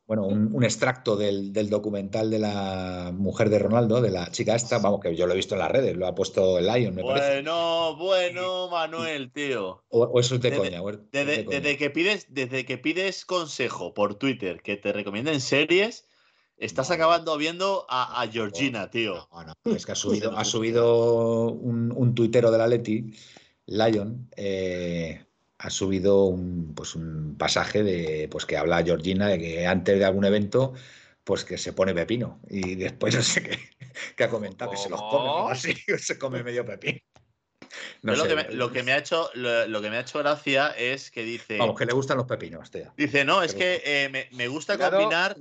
bueno, un, extracto del, documental de la mujer de Ronaldo, de la chica esta, vamos, que yo lo he visto en las redes, lo ha puesto el Lion, me bueno, parece. Bueno, bueno, Manuel, tío. O, eso es de coña. Desde, que pides, desde que pides consejo por Twitter que te recomienden series Estás acabando viendo a, Georgina, tío. es que ha subido, ha subido un, un tuitero de la Leti, Lion, eh, ha subido un, pues un pasaje de pues que habla Georgina de que antes de algún evento pues que se pone pepino y después no sé qué, ha comentado que se los come así se come medio pepino. Lo, que me, ha hecho lo, que me ha hecho gracia es que dice vamos que le gustan los pepinos tío. dice no es que eh, me, gusta combinar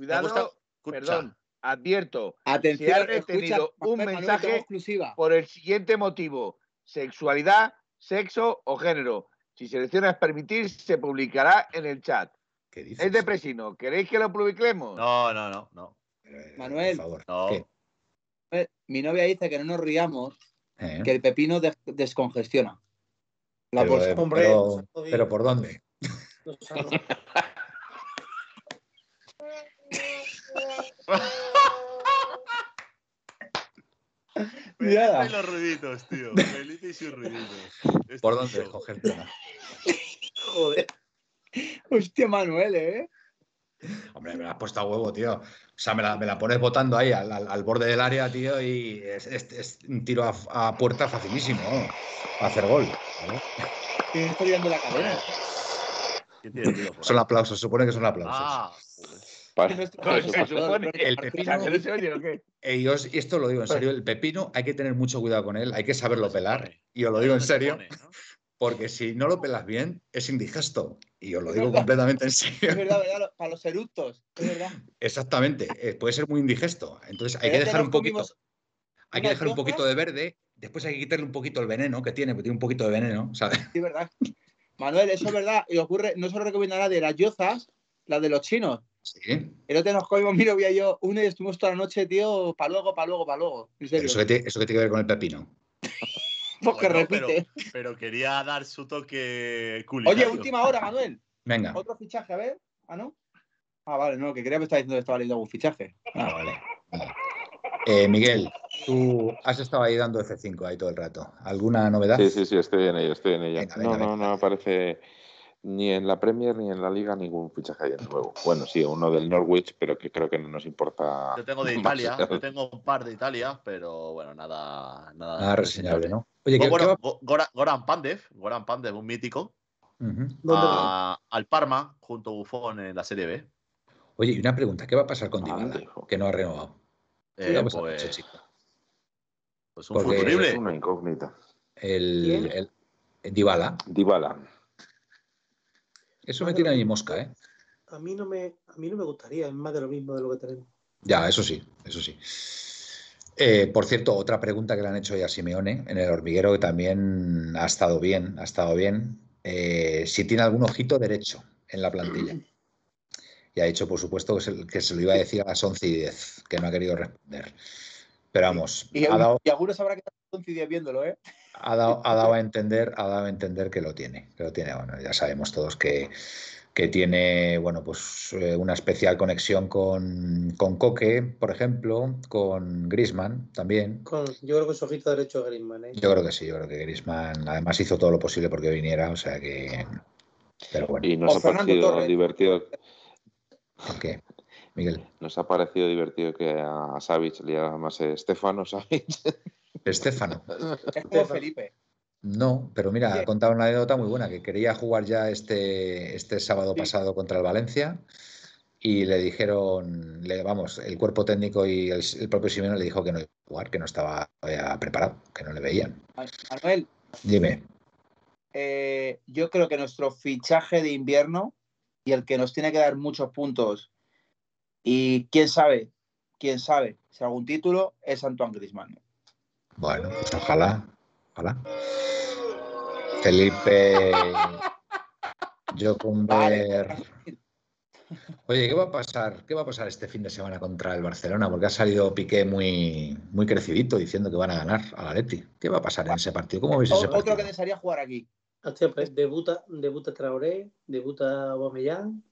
Perdón, advierto. Atención, se ha retenido un mensaje exclusiva. por el siguiente motivo: sexualidad, sexo o género. Si seleccionas permitir, se publicará en el chat. ¿Qué dices? Es de Presino. ¿Queréis que lo publiquemos? No, no, no, no. Eh, Manuel, por favor. No. mi novia dice que no nos riamos, eh. que el pepino descongestiona. La pero, pero, ¿por dónde? Mira los ruiditos, tío. Felipe y sus ruiditos. ¿Por dónde cogerte? Joder. Hostia, Manuel, ¿eh? Hombre, me la has puesto a huevo, tío. O sea, me la, me la pones botando ahí al, borde del área, tío, y es, un tiro a, puerta facilísimo. A hacer gol. ¿Qué está tirando la cadena? Son aplausos, supone que son aplausos. Ah, el pepino, y esto lo digo en serio, el pepino hay que tener mucho cuidado con él, hay que saberlo pelar, y os lo digo en serio, porque si no lo pelas bien, es indigesto. Y os lo digo completamente en serio. Es verdad, para los eructos, es verdad. Exactamente, eh, puede ser muy indigesto. Entonces hay que dejar un poquito, hay que dejar un poquito de verde, después hay que quitarle un poquito el veneno que tiene, porque tiene un poquito de veneno, ¿sabes? Sí, verdad. Manuel, eso es verdad. Y ocurre, no se lo recomiendo de las yozas, las de los chinos. Sí. El otro nos comimos mi novia y yo una y estuvimos toda la noche, tío, para luego, para luego, para luego. Eso que, tiene, que ver con el pepino. Porque repite. Pero, quería dar su toque culinario. Oye, última hora, Manuel. Venga. Otro fichaje, a ver. Ah, ¿no? Ah, vale, no, que quería me estaba diciendo que estaba leyendo algún fichaje. Ah, vale. Eh, Miguel, tú has estado ahí dando F5 ahí todo el rato. ¿Alguna novedad? Sí, sí, sí, estoy en ella, estoy en ella. no, no, no aparece ni en la Premier ni en la Liga ningún fichaje de nuevo. Bueno, sí, uno del Norwich, pero que creo que no nos importa. Yo tengo de Italia, yo tengo un par de Italia, pero bueno, nada. Nada, reseñable, ¿no? Oye, ¿qué, bueno, Goran Pandev, Goran Pandev, un mítico, al Parma junto a Buffon en la Serie B. Oye, y una pregunta, ¿qué va a pasar con Dybala, que no ha renovado? Eh, pues, pues un futurible. Es una incógnita. El, el, el Dybala. Dybala. Eso me tiene ahí mosca, ¿eh? A mí, no me, a mí no me gustaría, es más de lo mismo de lo que tenemos. Ya, eso sí, eso sí. Eh, por cierto, otra pregunta que le han hecho ya a Simeone en el hormiguero que también ha estado bien, ha estado bien. Eh, si tiene algún ojito derecho en la plantilla. Y ha dicho, por supuesto, que se, lo iba a decir a las 11 y 10, que no ha querido responder. Pero vamos, y, ha dado, y algunos habrá que estar 11 y 10 viéndolo, ¿eh? Ha dado, a entender, ha dado a entender que lo tiene, que lo tiene. Bueno, ya sabemos todos que, que tiene, bueno, pues eh, una especial conexión con, con Coque, por ejemplo, con Grisman también. yo creo que es ojito derecho de Grisman. ¿eh? Yo creo que sí, yo creo que Grisman además hizo todo lo posible porque viniera, o sea que. Pero bueno. Y nos ha parecido divertido. ¿Qué? Miguel. Nos ha parecido divertido que a Savic le llamase Stefano Savic. Estefano. Es como Felipe. No, pero mira, ha contado una anécdota muy buena, que quería jugar ya este, este sábado pasado contra el Valencia y le dijeron, le, vamos, el cuerpo técnico y el, propio Simeone le dijo que no iba a jugar, que no estaba preparado, que no le veían. Manuel. Dime. Eh, yo creo que nuestro fichaje de invierno y el que nos tiene que dar muchos puntos y quién sabe, quién sabe si algún título es Antoine Griezmann. Bueno, pues ojalá, ojalá. Felipe Jocumber. Oye, ¿qué va a pasar? ¿Qué va a pasar este fin de semana contra el Barcelona? Porque ha salido Piqué muy, muy crecidito diciendo que van a ganar a la Leti. ¿Qué va a pasar en ese partido? ¿Cómo veis ese partido? Otro que desearía jugar aquí. Pues, debuta, debuta Traoré, debuta Aubameyang.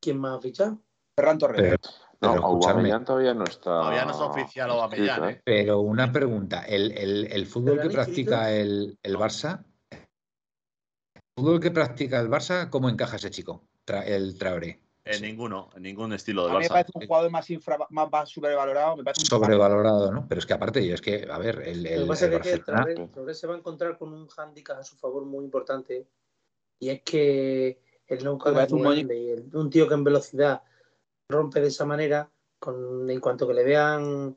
¿Quién más ha fichado? Ferran Torres. No, Aubameyang todavía no está. Todavía no es oficial Aubameyang, ¿eh? Pero una pregunta, ¿el, el, fútbol que practica el, el, Barça, el fútbol que practica el Barça, cómo encaja ese chico, el Traoré? En ninguno, en ningún estilo de a mí me parece un jugador más, infra, más, sobrevalorado. Me parece sobrevalorado, ¿no? Pero es que aparte, yo es que, a ver, el, el, Lo que que el Traoré, se va a encontrar con un hándicap a su favor muy importante. Y es que el no un, un tío que en velocidad rompe de esa manera, con, en cuanto que le vean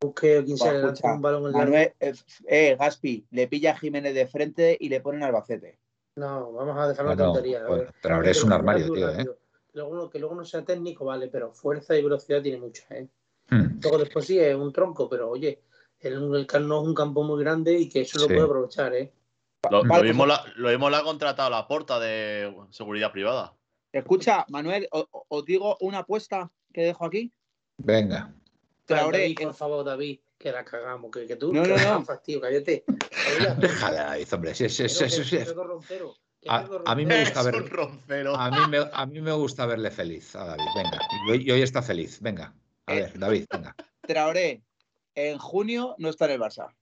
busque o quien sea le un balón en Manuel, eh, eh, Gaspi, le pilla a Jiménez de frente y le ponen Albacete. No, vamos a dejar la tontería. pero ahora es un armario, tío, ¿eh? Luego, que luego no sea técnico, vale, pero fuerza y velocidad tiene mucha, ¿eh? Hmm. Luego después sí es un tronco, pero oye, el, el no es un campo muy grande y que eso lo puede aprovechar, ¿eh? Lo, mismo la, lo mismo la ha contratado la porta de seguridad privada. Escucha, Manuel, os digo una apuesta que dejo aquí. Venga. Traoré, por favor, David. que la cagamos, que, que tú. No, no, no. Fastidio, cállate. Déjala, hombre. Sí, sí, sí, sí, A, a, mí me gusta verle, a, mí me, a mí me gusta verle feliz a David. Venga, y hoy, está feliz. Venga, a ver, David, venga. Traoré, en junio no está en el Barça.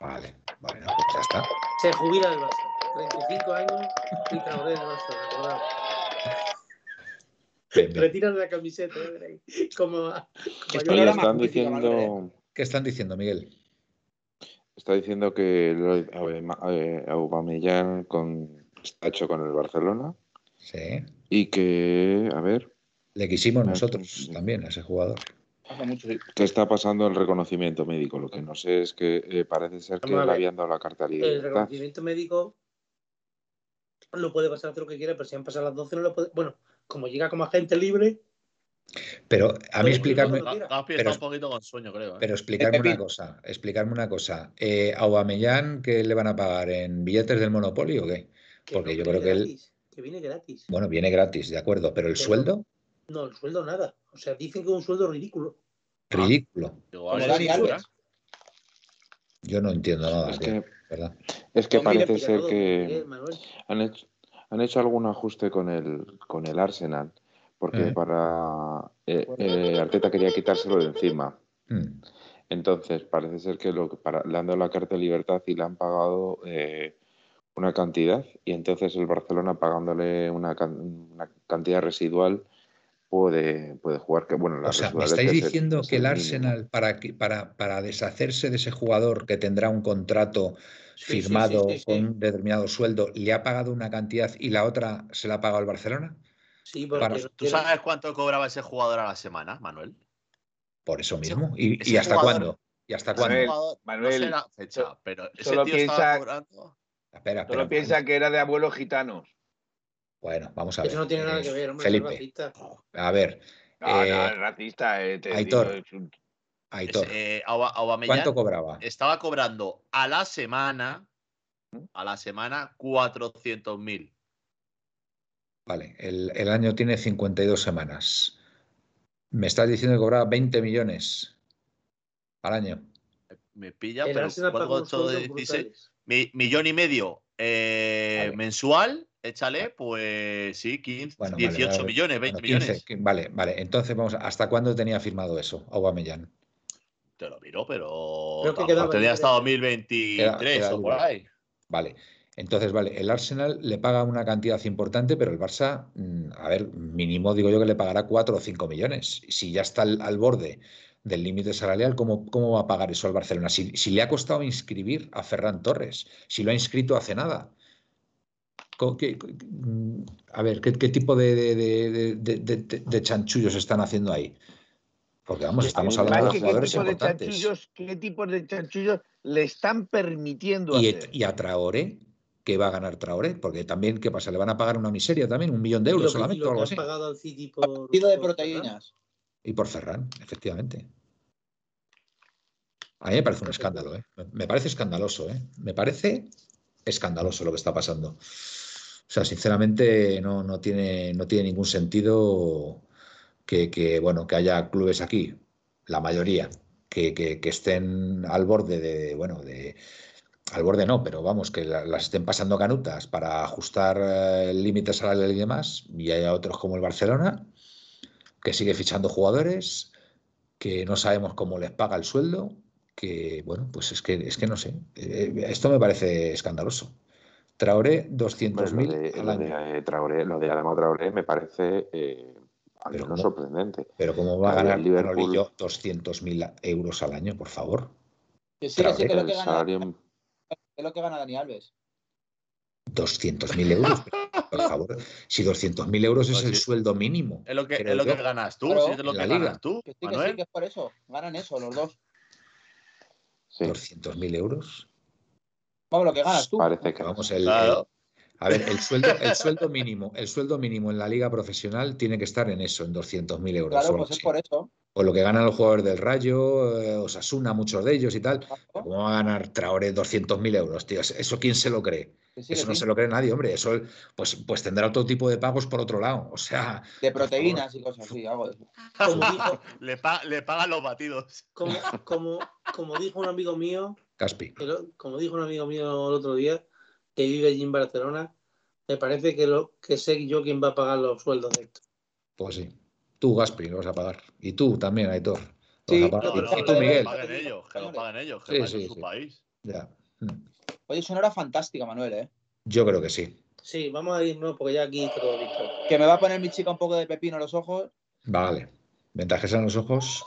Vale, bueno, pues ya está. Se jubila del Barça. 35 años y Traoré en el Barça, Retira la camiseta, ¿Cómo va? están diciendo... ¿Qué están diciendo, Miguel? Está diciendo que Aubameyang con, está hecho con el Barcelona. Sí. Y que, a ver. Le quisimos nosotros también a ese jugador. ¿Qué está pasando el reconocimiento médico? Lo que no sé es que eh, parece ser que le habían dado la carta libre. El reconocimiento médico lo puede pasar hacer lo que quiera, pero si han pasado las 12 no lo puede. Bueno, como llega como agente libre, pero a mí explicarme. Pero, un poquito con sueño, creo. ¿eh? Pero explicarme una cosa. Explicarme una cosa. Eh, ¿A qué le van a pagar? ¿En billetes del Monopolio o qué? Porque yo creo que él. Que viene gratis. Bueno, viene gratis, de acuerdo. Pero el sueldo. No, el sueldo nada. O sea, dicen que es un sueldo ridículo. Ridículo. Ah, yo no entiendo nada. Es que, ¿verdad? Es que parece ser que han hecho, han hecho algún ajuste con el, con el Arsenal porque eh. para eh, eh, Arteta quería quitárselo de encima. Mm. Entonces, parece ser que lo, para, le han dado la carta de libertad y le han pagado una cantidad, y entonces el Barcelona pagándole una, cantidad residual puede, puede jugar. Que, bueno, la o sea, ¿me estáis diciendo que el Arsenal, para, para, para deshacerse de ese jugador que tendrá un contrato firmado con un determinado sueldo, le ha pagado una cantidad y la otra se la ha pagado el Barcelona? ¿Tú sabes cuánto cobraba ese jugador a la semana, Manuel? Por eso mismo. ¿Y, hasta cuándo? ¿Y hasta cuándo? Manuel, no fecha, pero ese solo tío piensa, cobrando... espera, solo piensa que era de abuelos gitanos. Bueno, vamos a ver. Eso no tiene nada que ver, hombre. Felipe. A ver. No, no, eh, es racista. Eh, Aitor. Aitor. Eh, ¿Cuánto cobraba? Estaba cobrando a la semana, a la semana, 400.000. Vale, el, año tiene 52 semanas. Me estás diciendo que cobraba 20 millones al año. Me pilla, pero de 16. millón y medio eh, mensual, échale, pues sí, 15, 18 millones, 20 millones. Vale, vale. Entonces, vamos, ¿hasta cuándo tenía firmado eso, Aubameyang? Te lo miro, pero tenía hasta 2023 o por ahí. Vale. Entonces, vale, el Arsenal le paga una cantidad importante, pero el Barça, mm, a ver, mínimo digo yo que le pagará 4 o 5 millones. Si ya está al, borde del límite salarial, ¿cómo, ¿cómo, va a pagar eso al Barcelona? Si, le ha costado inscribir a Ferran Torres, si lo ha inscrito hace nada. Mm, a ver, ¿qué, tipo de, de, chanchullos están haciendo ahí? Porque vamos, estamos hablando de jugadores importantes. ¿Qué tipos de chanchullos le están permitiendo y, hacer? Y a Traoré, que va a ganar Traoré, porque también, ¿qué pasa? ¿Le van a pagar una miseria también? ¿Un millón de euros solamente? o algo así? pagado al City por, de proteínas. Y por Ferran, efectivamente. A mí me parece un escándalo, ¿eh? Me parece escandaloso, ¿eh? Me parece escandaloso lo que está pasando. O sea, sinceramente no, no, tiene, no tiene ningún sentido que, bueno, que haya clubes aquí, la mayoría, que, que estén al borde de, bueno, de, al borde no, pero vamos, que las estén pasando canutas para ajustar eh, el límite salarial y demás, y hay otros como el Barcelona, que sigue fichando jugadores, que no sabemos cómo les paga el sueldo, que bueno, pues es que, es que no sé, eh, esto me parece escandaloso. Traoré, 200.000 al año. Lo de, Traoré, lo de Adama Traoré me parece eh, algo sorprendente. Pero ¿cómo va a ganar Liverpool... 200.000 euros al año, por favor? Que sí, que lo que gana es lo que gana Dani Alves. 200.000 euros, por favor. Si 200.000 euros es el sueldo mínimo. Es lo que, es lo que ganas tú, si es lo que ganas tú. Que sí, que sí, que es por eso. Ganan eso, los dos. 200.000 euros. Vamos, lo que ganas tú. Parece que vamos, el, a ver, el sueldo, el sueldo mínimo, el sueldo mínimo en la liga profesional tiene que estar en eso, en 200.000 euros. Claro, pues es por eso. O lo que ganan los jugadores del Rayo, eh, Osasuna, muchos de ellos y tal. ¿Cómo va a ganar Traoré 200.000 euros, tío? ¿Eso quién se lo cree? eso no se lo cree nadie, hombre. Eso pues, pues tendrá otro tipo de pagos por otro lado. O sea. De proteínas y cosas así, algo de le, pagan los batidos. Como, como, como, dijo un amigo mío. Caspi. como dijo un amigo mío el otro día, que vive allí en Barcelona, me parece que, lo, que sé yo quién va a pagar los sueldos de esto. Pues sí. Tú, Gaspi, lo vas a pagar. Y tú también, Aitor. Sí, y tú, Miguel. Que lo paguen ellos, que lo paguen ellos, que sí, sí, su país. Ya. Oye, es una hora fantástica, Manuel, ¿eh? Yo creo que sí. Sí, vamos a irnos porque ya aquí todo listo. Que me va a poner mi chica un poco de pepino en los ojos. Vale. Ventajas en los ojos.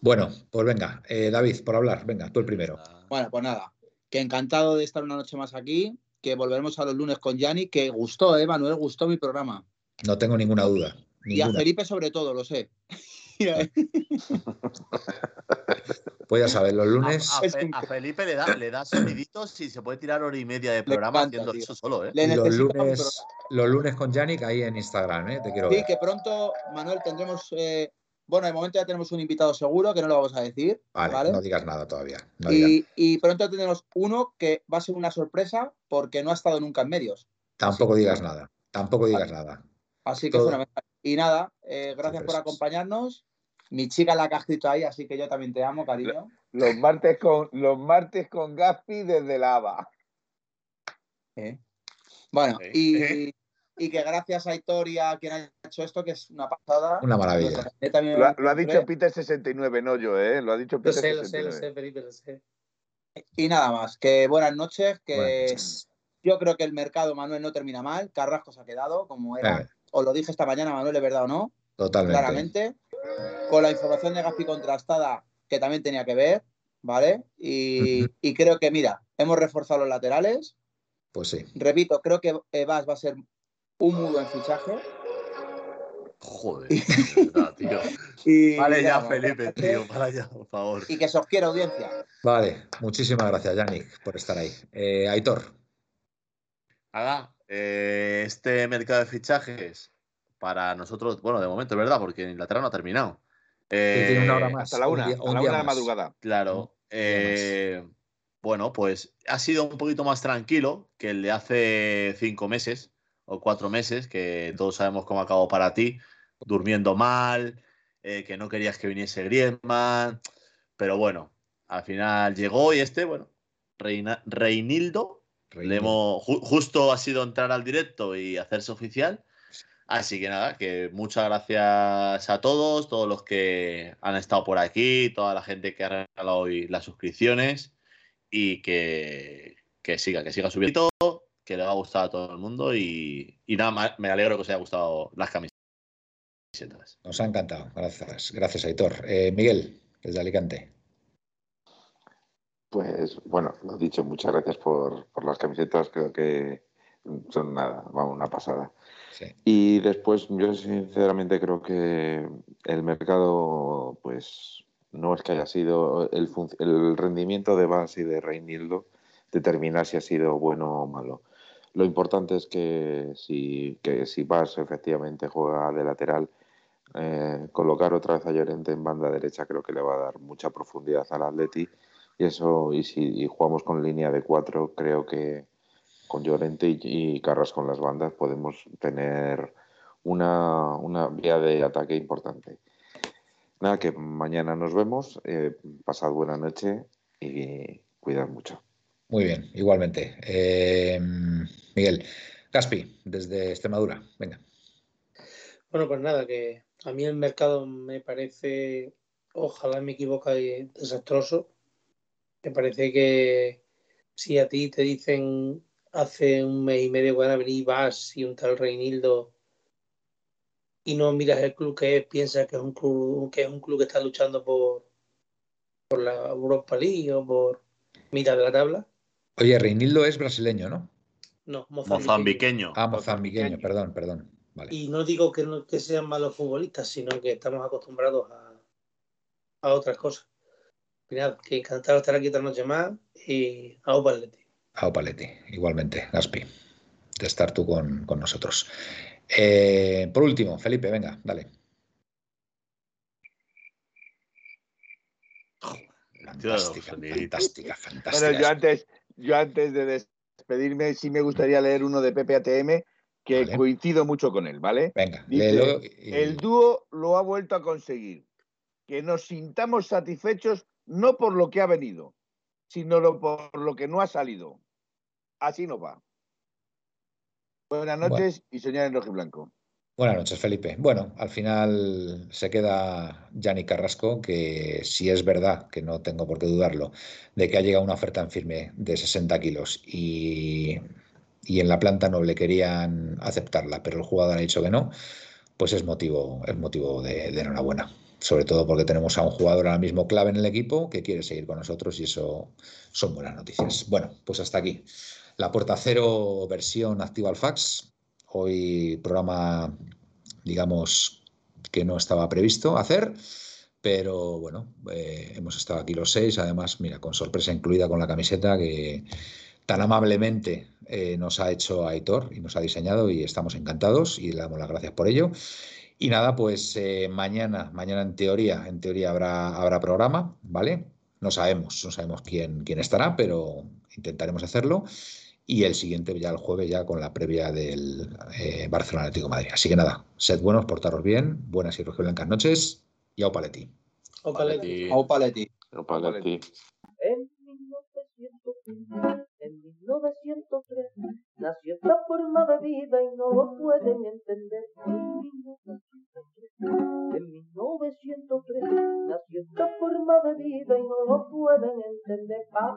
Bueno, pues venga, eh, David, por hablar, venga, tú el primero. Bueno, pues nada, que encantado de estar una noche más aquí, que volveremos a los lunes con Yanni, que gustó, ¿eh, Manuel? Gustó mi programa. No tengo ninguna duda. Y a Felipe sobre todo, lo sé. pues ya sabes, los lunes. A, Felipe le da, le da soniditos y se puede tirar hora y media de programa haciendo eso solo, ¿eh? Los lunes, los lunes con Yannick ahí en Instagram, ¿eh? Te quiero sí, que pronto, Manuel, tendremos. Eh, bueno, de momento ya tenemos un invitado seguro, que no lo vamos a decir. Vale, no digas nada todavía. y, y, pronto tendremos uno que va a ser una sorpresa porque no ha estado nunca en medios. Tampoco digas nada. Tampoco digas nada. Así que Y nada, eh, gracias por acompañarnos. Mi chica la que ha escrito ahí, así que yo también te amo, cariño. Los martes con, los martes con Gaspi desde Lava. ¿Eh? Bueno, y, y, que gracias a Historia quien ha hecho esto, que es una pasada. Una maravilla. Lo, ha dicho Peter 69, no yo, ¿eh? Lo ha dicho Peter lo sé, Lo sé, lo sé, Felipe, lo sé. Y nada más, que buenas noches, que yo creo que el mercado, Manuel, no termina mal. Carrasco se ha quedado, como era. Eh. Os lo dije esta mañana, Manuel, ¿es verdad o no? Totalmente. Claramente. Con la información de Gaspi contrastada, que también tenía que ver, ¿vale? Y, creo que, mira, hemos reforzado los laterales. Pues sí. Repito, creo que Evas va a ser un muy buen fichaje. Joder, tío. vale ya, Felipe, tío, para ya, por favor. Y que se os quiera audiencia. Vale, muchísimas gracias, Yannick, por estar ahí. Eh, Aitor. Haga, eh, este mercado de fichajes para nosotros, bueno, de momento es verdad, porque en Inglaterra no ha terminado. tiene una hora más. Hasta la una, hasta la una de madrugada. Claro. Eh, bueno, pues ha sido un poquito más tranquilo que el de hace cinco meses o cuatro meses, que todos sabemos cómo acabó para ti, durmiendo mal, eh, que no querías que viniese Griezmann, pero bueno, al final llegó y este, bueno, Reinildo, justo ha sido entrar al directo y hacerse oficial. Así que nada, que muchas gracias a todos, todos los que han estado por aquí, toda la gente que ha regalado hoy las suscripciones y que, siga, que siga subiendo, que le ha gustado a todo el mundo y, nada más, me alegro que os haya gustado las camisetas. Nos ha encantado, gracias, gracias Aitor. Eh, Miguel, desde Alicante. Pues bueno, lo he dicho, muchas gracias por, por las camisetas, creo que son nada, vamos, una pasada. Y después, yo sinceramente creo que el mercado, pues no es que haya sido el, el rendimiento de base y de Reinildo determinar si ha sido bueno o malo. Lo importante es que si, que si Vas efectivamente juega de lateral, eh, colocar otra vez a Llorente en banda derecha creo que le va a dar mucha profundidad al Atleti. Y eso, y si jugamos con línea de cuatro, creo que, con Llorente y, Carras con las bandas podemos tener una, vía de ataque importante. Nada, que mañana nos vemos. Eh, pasad buena noche y cuidad mucho. Muy bien, igualmente. Eh, Miguel, Caspi, desde Extremadura, venga. Bueno, pues nada, que a mí el mercado me parece, ojalá me equivoque, desastroso. Me parece que si a ti te dicen hace un mes y medio van a venir Vas y un tal Reinildo y no miras el club que es, piensas que es un club que es un club que está luchando por, por la Europa League o por mitad de la tabla. Oye, Reinildo es brasileño, ¿no? No, mozambiqueño. Ah, mozambiqueño, perdón, perdón. Y no digo que, no, que sean malos futbolistas, sino que estamos acostumbrados a, a otras cosas. Y nada, que encantado de estar aquí otra noche más y a Opaletti. A Paletti, igualmente, Gaspi, de estar tú con, nosotros. Eh, por último, Felipe, venga, dale. Fantástica, fantástica, fantástica. Bueno, yo antes, yo antes de despedirme, sí me gustaría leer uno de Pepe ATM, que coincido mucho con él, ¿vale? Venga, El dúo lo ha vuelto a conseguir. Que nos sintamos satisfechos no por lo que ha venido, sino por lo que no ha salido. Así nos va. Buenas noches y soñar en rojo y blanco. Buenas noches, Felipe. Bueno, al final se queda Yanni Carrasco, que si es verdad, que no tengo por qué dudarlo, de que ha llegado una oferta en firme de 60 kilos y, en la planta noble querían aceptarla, pero el jugador ha dicho que no, pues es motivo, es motivo de, de enhorabuena. Sobre todo porque tenemos a un jugador ahora mismo clave en el equipo que quiere seguir con nosotros y eso son buenas noticias. Bueno, pues hasta aquí. La Puerta Cero versión activa al fax. Hoy programa, digamos, que no estaba previsto hacer, pero bueno, eh, hemos estado aquí los seis, además, mira, con sorpresa incluida con la camiseta que tan amablemente eh, nos ha hecho Aitor y nos ha diseñado y estamos encantados y le damos las gracias por ello. Y nada, pues eh, mañana, mañana en teoría, en teoría habrá, habrá programa, ¿vale? No sabemos, no sabemos quién, quién estará, pero intentaremos hacerlo y el siguiente ya el jueves ya con la previa del eh, Barcelona Atlético Madrid. Así que nada, sed buenos, portaros bien, buenas y blancas noches y au. Au. Au En 1903, nació esta forma de vida y no lo pueden entender. En 1903, nació esta forma de vida y no lo pueden entender. Pa